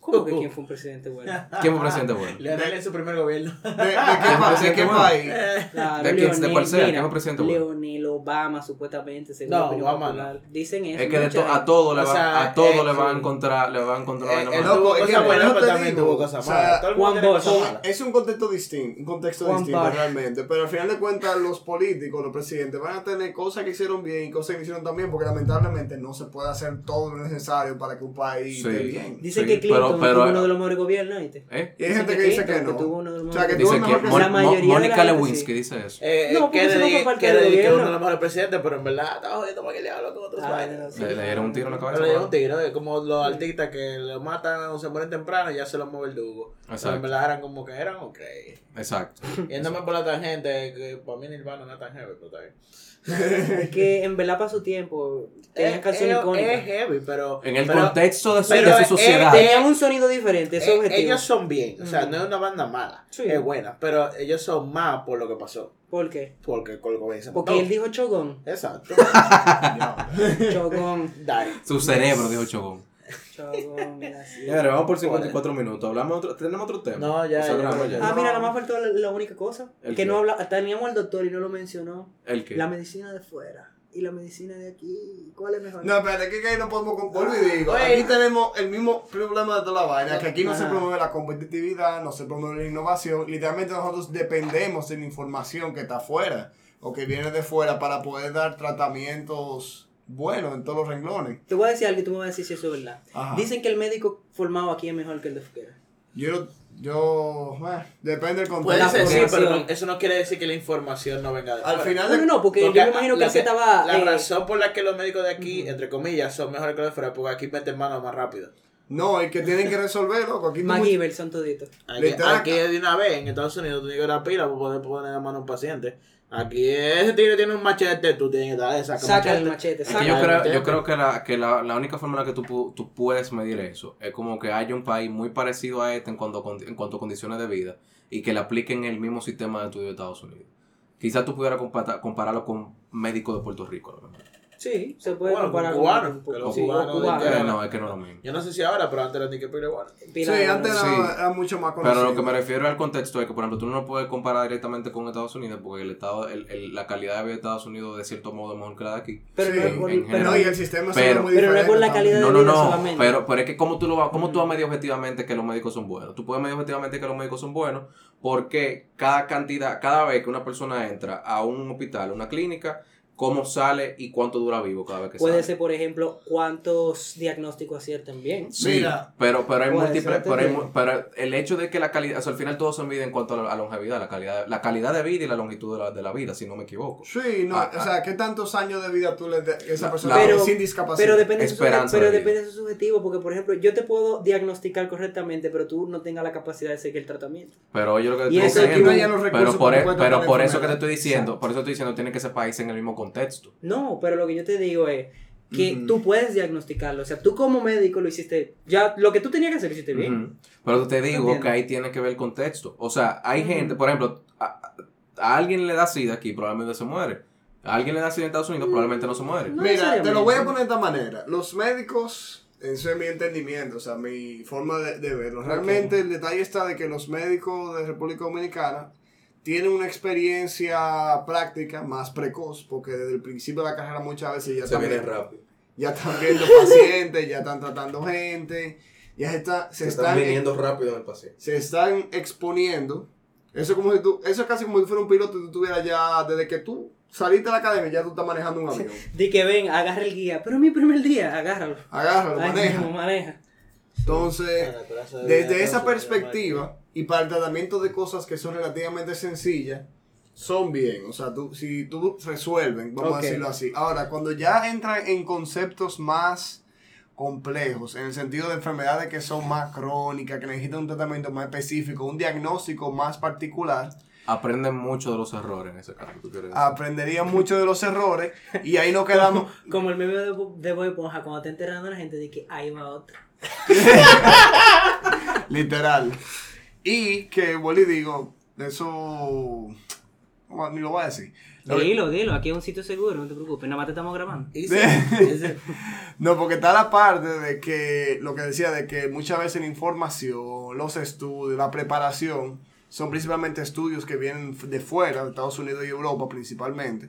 ¿Cómo que quién fue un presidente bueno? ¿Quién fue un presidente bueno? Leonel en su primer gobierno. ¿De, de qué, de qué bueno. país? Claro, ¿De quién- de cuál sea? ¿Quién fue presidente bueno? Leonel Obama, supuestamente, según No, Obama popular. Dicen eso. Es que de to- a todo le O va, sea, a todo eh, le va a encontrar, le va a encontrar Eh, mala. tuvo Loco, es que eso pero te también digo, tuvo cosas o sea, malas. El Con- malas. es un contexto distinto, un contexto Juan distinto Bosch. realmente, pero al final de cuentas los políticos, los presidentes van a tener cosas que hicieron bien y cosas que hicieron también, porque lamentablemente no se puede hacer todo lo necesario para que un país Sí. esté bien. Dicen Sí, que Clinton pero- pero- tuvo uno de los mejores gobiernos. ¿Eh? Y hay gente que que dice que no. que tuvo uno de los O sea, que Dice que Mónica Lewinsky sí. dice eso. Eh, No, porque que que uno de los mejores presidentes, pero en verdad estaba jodiendo para que le haga con otros Ah, vainas. sí. Le, dieron un tiro en la cabeza. Le dieron un tiro, es como los artistas que lo matan o se mueren temprano y ya se los mueve el dugo. Pero Exacto. en verdad eran como que eran ok. Exacto. Yéndome por la tangente, que para mí Nirvana no es tan heavy, pero está bien. Es que en verdad para su tiempo tenían Es- canciones es- icónicas. Es heavy, pero. En el pero- contexto de su, pero de su es- sociedad. Tenían un sonido diferente, es objetivo. ellos son bien, o sea, Mm. no es una banda mala, Sí. es buena, pero ellos son más por lo que pasó, ¿Por qué? porque Kurt Cobain se Porque él dijo chogón. Exacto. Chogón. Su cerebro, dijo Chogón. Chogón, mira, sí. Señores, vamos por 54 minutos. Hablamos otro, ¿Tenemos otro tema? No, ya, Cerramos ya, ya. Ah, mira, nada más faltó la, la única cosa. ¿El que qué? no habla, teníamos al doctor y no lo mencionó. ¿El qué? La medicina de fuera y la medicina de aquí. ¿Cuál es mejor? No, espérate, que ahí no podemos con- vuelvo y digo, Güey. aquí tenemos el mismo problema de toda la vaina, que aquí no se Ajá. promueve la competitividad, no se promueve la innovación, literalmente nosotros dependemos de la información que está afuera o que viene de fuera para poder dar tratamientos buenos en todos los renglones. Te voy a decir algo y tú me vas a decir si eso es verdad. Ajá. Dicen que el médico formado aquí es mejor que el de fuera. Yo, yo, eh, depende del Puede La contexto. ser, sí, pero no- eso no quiere decir que la información no venga de Al fuera. final No, no, no, porque, Porque yo me imagino que la él se estaba. La eh, razón por la que los médicos de aquí, entre comillas, son mejores que los de fuera, porque aquí meten mano más rápido. No, el que tienen que resolver, loco, aquí tú- MacGyver son toditos. Aquí, Literal, aquí de una vez, en Estados Unidos, tú tienes que dar pila para poder poner la mano a un paciente. Aquí ese tigre tiene un machete, tú tienes que darle, saca, Saca el machete, Es saca que yo Ah, creo, entiendo. yo creo que, la, que la, la única forma en la que tú, pu- tú puedes medir eso es como que haya un país muy parecido a este en cuanto, en cuanto a condiciones de vida y que le apliquen el mismo sistema de estudio de Estados Unidos. Quizás tú pudieras compararlo con médicos de Puerto Rico. a lo mejor. Sí, se puede Bueno, comparar con cubanos, con que los sí, o cubanos cubanos. de Eh, no, es que no es lo mismo. Yo no sé si ahora, pero antes era ni que. Pila Sí, antes era, Sí. era mucho más conocido. Pero lo que me refiero al contexto es que, por ejemplo, tú no puedes comparar directamente con Estados Unidos porque el estado, el, el- la calidad de vida de Estados Unidos de cierto modo es mejor que la de aquí. Pero Sí, no es por, en pero, No, y el sistema se ve pero- muy pero no es por la diferente calidad No, de no, vida no, solamente. pero, pero es que ¿cómo tú, lo, vas- cómo tú vas a medir objetivamente que los médicos son buenos? Tú puedes medir objetivamente que los médicos son buenos porque cada cantidad, cada vez que una persona entra a un hospital, a una clínica, cómo sale y cuánto dura vivo cada vez que Puede sale. ser, por ejemplo, cuántos diagnósticos aciertan bien. Sí, Mira, pero, pero hay puede múltiples, pero, hay pero el hecho de que la calidad, o sea, al final todo se mide en cuanto a la, a longevidad, la calidad, la calidad de vida y la longitud de la, de la vida, si no me equivoco. Sí, no, Ah, o sea, ¿qué tantos años de vida tú le das a esa persona Pero- sin discapacidad? Pero depende, de su, Esperanza pero de depende de su subjetivo, porque por ejemplo, yo te puedo diagnosticar correctamente, pero tú no tengas la capacidad de seguir el tratamiento. Pero yo lo que te estoy diciendo, pero por, e- pero por eso que te estoy diciendo, por eso estoy diciendo, tiene que ser país en el mismo contexto. No, pero lo que yo te digo es que Ujú. tú puedes diagnosticarlo. O sea, tú como médico lo hiciste, ya lo que tú tenías que hacer lo hiciste bien. Pero te digo que ahí tiene que ver el contexto. O sea, hay gente, por ejemplo, a, a alguien le da sida aquí, probablemente se muere. A alguien le da SIDA en Estados Unidos, probablemente no se muere. No Mira, te lo voy a poner de esta manera. Los médicos, eso es mi entendimiento, o sea, mi forma de, de verlo. Realmente el detalle está de que los médicos de República Dominicana tienen una experiencia práctica más precoz, porque desde el principio de la carrera muchas veces ya Se viene rápido. ya están viendo pacientes, ya están tratando gente, ya se, está- se Se están están, viniendo rápido en el paciente. se están exponiendo. Eso, es como si tú, eso es casi como si fuera un piloto y tú tuvieras ya, desde que tú saliste de la academia, ya tú estás manejando un avión. Di que ven, agarra el guía. Pero es mi primer día, agárralo. Agárralo, maneja. mismo, maneja. Entonces, de desde esa perspectiva y para el tratamiento de cosas que son relativamente sencillas, son bien. O sea, tú, si tú resuelven, vamos a decirlo así. Ahora, cuando ya entran en conceptos más complejos, en el sentido de enfermedades que son más crónicas, que necesitan un tratamiento más específico, un diagnóstico más particular, Aprenden mucho de los errores en ese caso. ¿tú quieres aprenderían mucho de los errores y ahí nos quedamos. Como el meme de, de Bob Esponja, cuando está enterrando a la gente, de que ahí va otro. Literal. Y que, vuelvo y digo, eso. Ni lo voy a decir. Lo- Dilo, dilo, aquí es un sitio seguro, no te preocupes, nada más te estamos grabando. Y sí, ese- No, porque está la parte de que, lo que decía, de que muchas veces la información, los estudios, la preparación, son principalmente estudios que vienen de fuera, de Estados Unidos y Europa principalmente.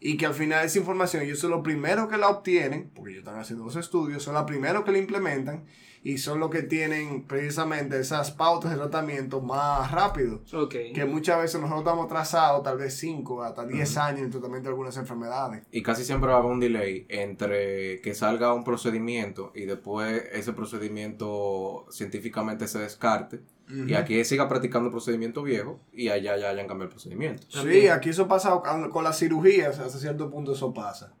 Y que al final esa información, ellos son los primeros que la obtienen, porque ellos están haciendo los estudios, son los primeros que la implementan y son los que tienen precisamente esas pautas de tratamiento más rápido. Ok. Que muchas veces nosotros estamos atrasados, tal vez 5 hasta 10 años en el tratamiento de algunas enfermedades. Y casi siempre va a haber un delay entre que salga un procedimiento y después ese procedimiento científicamente se descarte. Y aquí siga practicando el procedimiento viejo y allá ya hayan cambiado el procedimiento. Sí, aquí eso pasa con con las cirugías, hasta cierto punto eso pasa.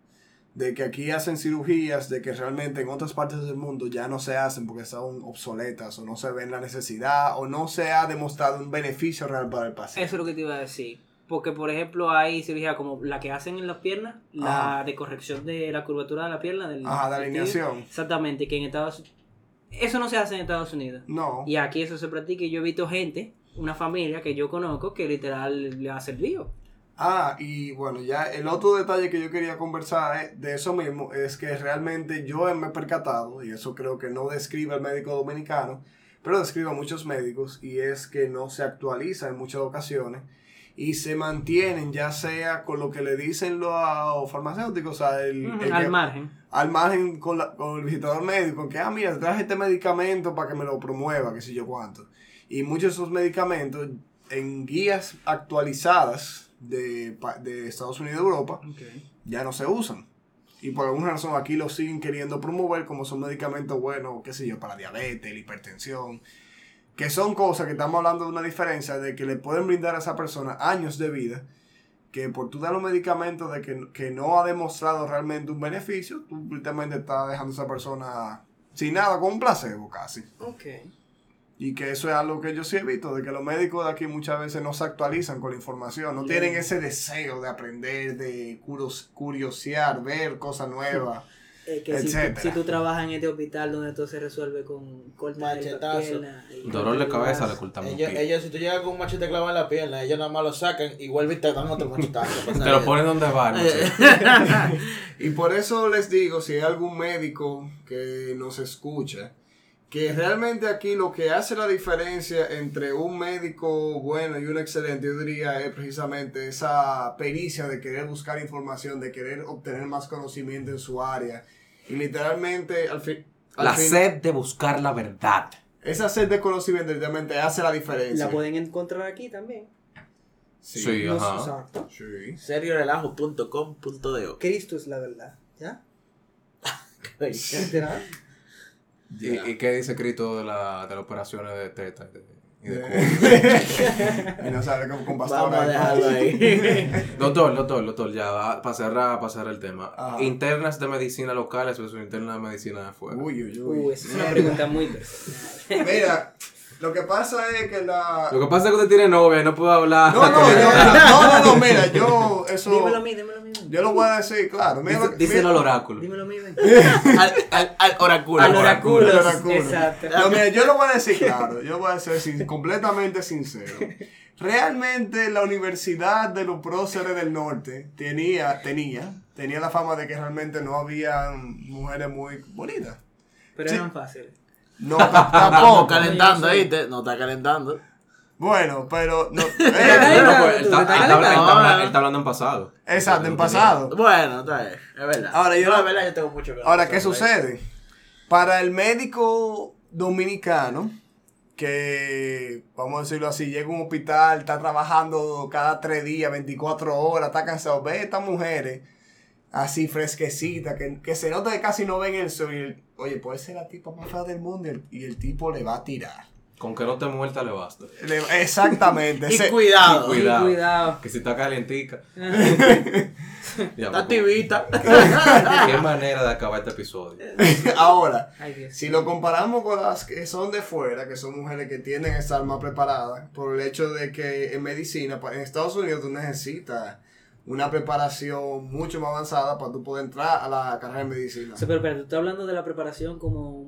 De que aquí hacen cirugías, de que realmente en otras partes del mundo ya no se hacen porque son obsoletas o no se ven la necesidad o no se ha demostrado un beneficio real para el paciente. Eso es lo que te iba a decir. Porque, por ejemplo, hay cirugía como la que hacen en las piernas, la de corrección de la curvatura de la pierna. Del, Ajá, de alineación. Exactamente, que en Estados Eso no se hace en Estados Unidos. No. Y aquí eso se practica y yo he visto gente, una familia que yo conozco, que literal le ha servido. Ah, y bueno, ya el otro detalle que yo quería conversar de eso mismo es que realmente yo me he percatado, y eso creo que no describe al médico dominicano, pero describe a muchos médicos, y es que no se actualiza en muchas ocasiones y se mantienen ya sea con lo que le dicen los farmacéuticos, o sea, el, el al que- margen. al margen con, la- con el visitador médico, que, ah, mira, traje este medicamento para que me lo promueva, qué sé yo cuánto. Y muchos de esos medicamentos en guías actualizadas de, de Estados Unidos y Europa ya no se usan. Y por alguna razón aquí lo siguen queriendo promover como son medicamentos buenos, qué sé yo, para diabetes, la hipertensión. Que son cosas que estamos hablando de una diferencia de que le pueden brindar a esa persona años de vida. Que por tú dar los medicamentos de que, que no ha demostrado realmente un beneficio, tú literalmente estás dejando a esa persona sin nada, con un placebo casi. Ok. Y que eso es algo que yo sí he visto, de que los médicos de aquí muchas veces no se actualizan con la información, no tienen ese deseo de aprender, de curos- curiosear, ver cosas nuevas. Eh, que si, si tú trabajas en este hospital donde todo se resuelve con cortar la Machetazo. y Dolor de cabeza le cortamos Ellos, pie. ellos, si tú llegas con un machete clavado en la pierna, ellos nada más lo sacan y vuelven y te dan otro machetazo. Te lo ponen donde va, no sé. Y por eso les digo, si hay algún médico que nos escucha, que realmente aquí lo que hace la diferencia entre un médico bueno y un excelente, yo diría, es precisamente esa pericia de querer buscar información, de querer obtener más conocimiento en su área. Y literalmente, al fin... al La fin- sed de buscar la verdad. Esa sed de conocimiento literalmente hace la diferencia. La pueden encontrar aquí también. Sí, No, ajá. exacto. Sí. Cristo es la verdad. ¿Ya? Literal. ¿Y, y qué dice Cristo de, la, de las operaciones de teta y de, y de culo? y no sale con, con pastores. Vamos a dejarlo ahí. Doctor, doctor, doctor, ya, para cerrar, para cerrar el tema. Ajá. Internas de medicina locales versus internas de medicina de afuera. Uy, uy, uy. Uh, esa es una pregunta muy personal. Mira, lo que pasa es que la... Lo que pasa es que usted tiene novia y no puedo hablar. No, no, yo, no, no, no, mira, yo, eso, Dímelo a mí, dímelo a mí. Yo lo voy a decir, claro. Mira Dice- Díselo mira- al oráculo. Dímelo a mí, ven. al, al, al oráculo. Al oráculo. Al oráculo. Exacto. No, mira, yo lo voy a decir claro, yo voy a ser sin- completamente sincero. Realmente la Universidad de los Próceres del Norte tenía, tenía, tenía la fama de que realmente no había mujeres muy bonitas. Pero Sí. eran fáciles. No, tampoco. calentando. ¿viste? No está calentando. Bueno, pero no. Eh, pues, está- hablando- en pasado. exacto, en pasado. Bueno, está bien, es verdad. Ahora, yo no, es verdad, yo tengo mucho que Ahora, ¿qué sucede? Para el médico dominicano, que vamos a decirlo así, llega a un hospital, está trabajando cada tres días, 24 horas, está cansado, ve estas mujeres así fresquecitas, que, que se nota que casi no ven el sol. y el- oye, puede ser la tipa más fea del mundo y el, y el tipo le va a tirar. Con que no te muerta le basta. Le- exactamente. Y ese- cuidado. Y cuidado. Cuidado. Que si está calientica. Ya, Está tibita. Qué manera de acabar este episodio. Ahora, Ay. Si lo comparamos con las que son de fuera, que son mujeres que tienden a estar más preparadas, por el hecho de que en medicina, en Estados Unidos tú necesitas una preparación mucho más avanzada para tú poder entrar a la carrera de medicina. Sí, pero espérate, tú estás hablando de la preparación como,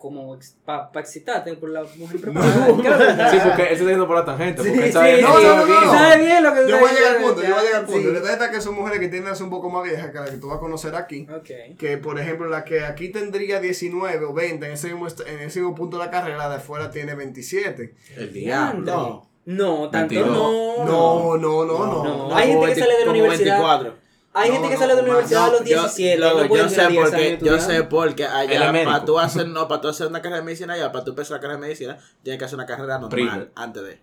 como para excitarte por la mujer preparada. ¿Qué es lo que estás- Sí, porque él se está yendo por la tangente. Porque Sí, él sabe sí, No, no, no, no, no. Sabe bien lo que tú Yo voy a llegar al punto, yo voy a llegar al punto. sí. La verdad es que son mujeres que tienden a ser un poco más viejas que las que tú vas a conocer aquí. Ok. Que por ejemplo la que aquí tendría 19 o 20 en ese mismo, en ese mismo punto de la carrera, la de afuera tiene 27. El diablo. No, tanto 22. no. No, no, no, no. No. Hay gente que sale de la universidad. 24. Hay No, gente que no, sale de la universidad a los Yo- 17. luego, no pueden yo durar sé 10 porque yo sé porque allá para tú hacer no para tú hacer una carrera de medicina allá para tú empezar la carrera de medicina tienes que hacer una carrera normal Primo. antes de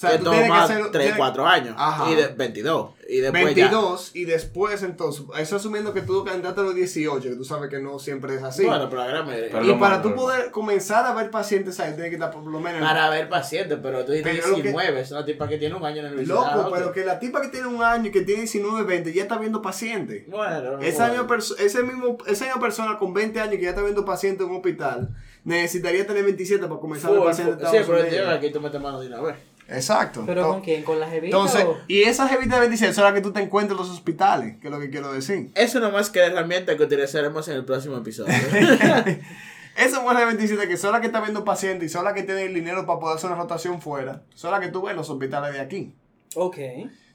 sea, que tú que toma hacer- 3 tienes- 4 años Ajá. y de 22 y después ya 22 y después entonces, eso asumiendo que tú candidato a los 18, que tú sabes que no siempre es así. bueno pero la gran mayoría. Pero y para más tú poder comenzar a ver pacientes ahí, tienes que estar por lo menos... para ver pacientes pero tú dices Pero lo que- 19 es una tipa que tiene un año en la universidad Loco, pero que la tipa que tiene un año y que tiene 19, 20 ya está viendo pacientes. bueno Esa bueno. misma, perso- ese mismo, esa misma persona con 20 años que ya está viendo pacientes en un hospital necesitaría tener 27 para comenzar a ver pacientes sí pero tío, aquí tú metes mano de una vez Exacto. ¿Pero con quién? ¿Con la jevita Entonces, o...? y esas jevitas de 27 son las que tú te encuentras en los hospitales, que es lo que quiero decir. eso nomás que herramienta que utilizaremos en el próximo episodio Esas mujeres de 27 que son las que están viendo pacientes y son las que tienen el dinero para poder hacer una rotación fuera, son las que tú ves en los hospitales de aquí. Ok.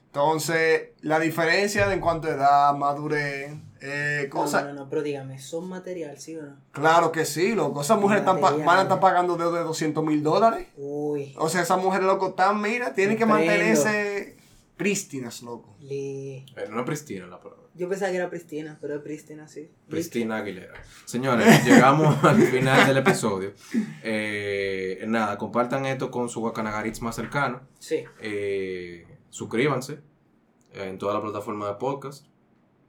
Entonces, la diferencia de en cuanto a edad, madurez, eh, No, cosas. no, no, no, pero dígame, ¿son material, sí o no? Claro que sí, loco. Esas mujeres están pa- Material. van a estar pagando deuda de 200 mil dólares. Uy. O sea, esas mujeres, loco, están, mira, tienen que mantenerse prístinas, loco. Li- Eh, No es Pristina la palabra. Yo pensaba que era Pristina, pero es Pristina, sí. Pristina Aguilera. Señores, llegamos al final del episodio. Eh, nada, compartan esto con su Guacanagaritz más cercano. Sí. Eh, suscríbanse en toda la plataforma de podcast.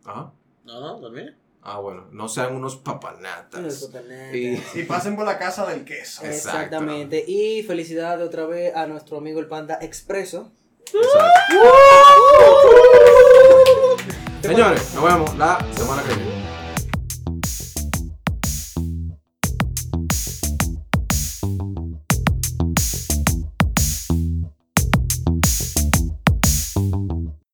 Ajá. No no también Ah, bueno, no sean unos papanatas. No es totalmente. Y Y pasen por la casa del queso. Exactamente. Y felicidades otra vez a nuestro amigo el Panda Expreso. Exacto. Señores, nos vemos la semana que viene.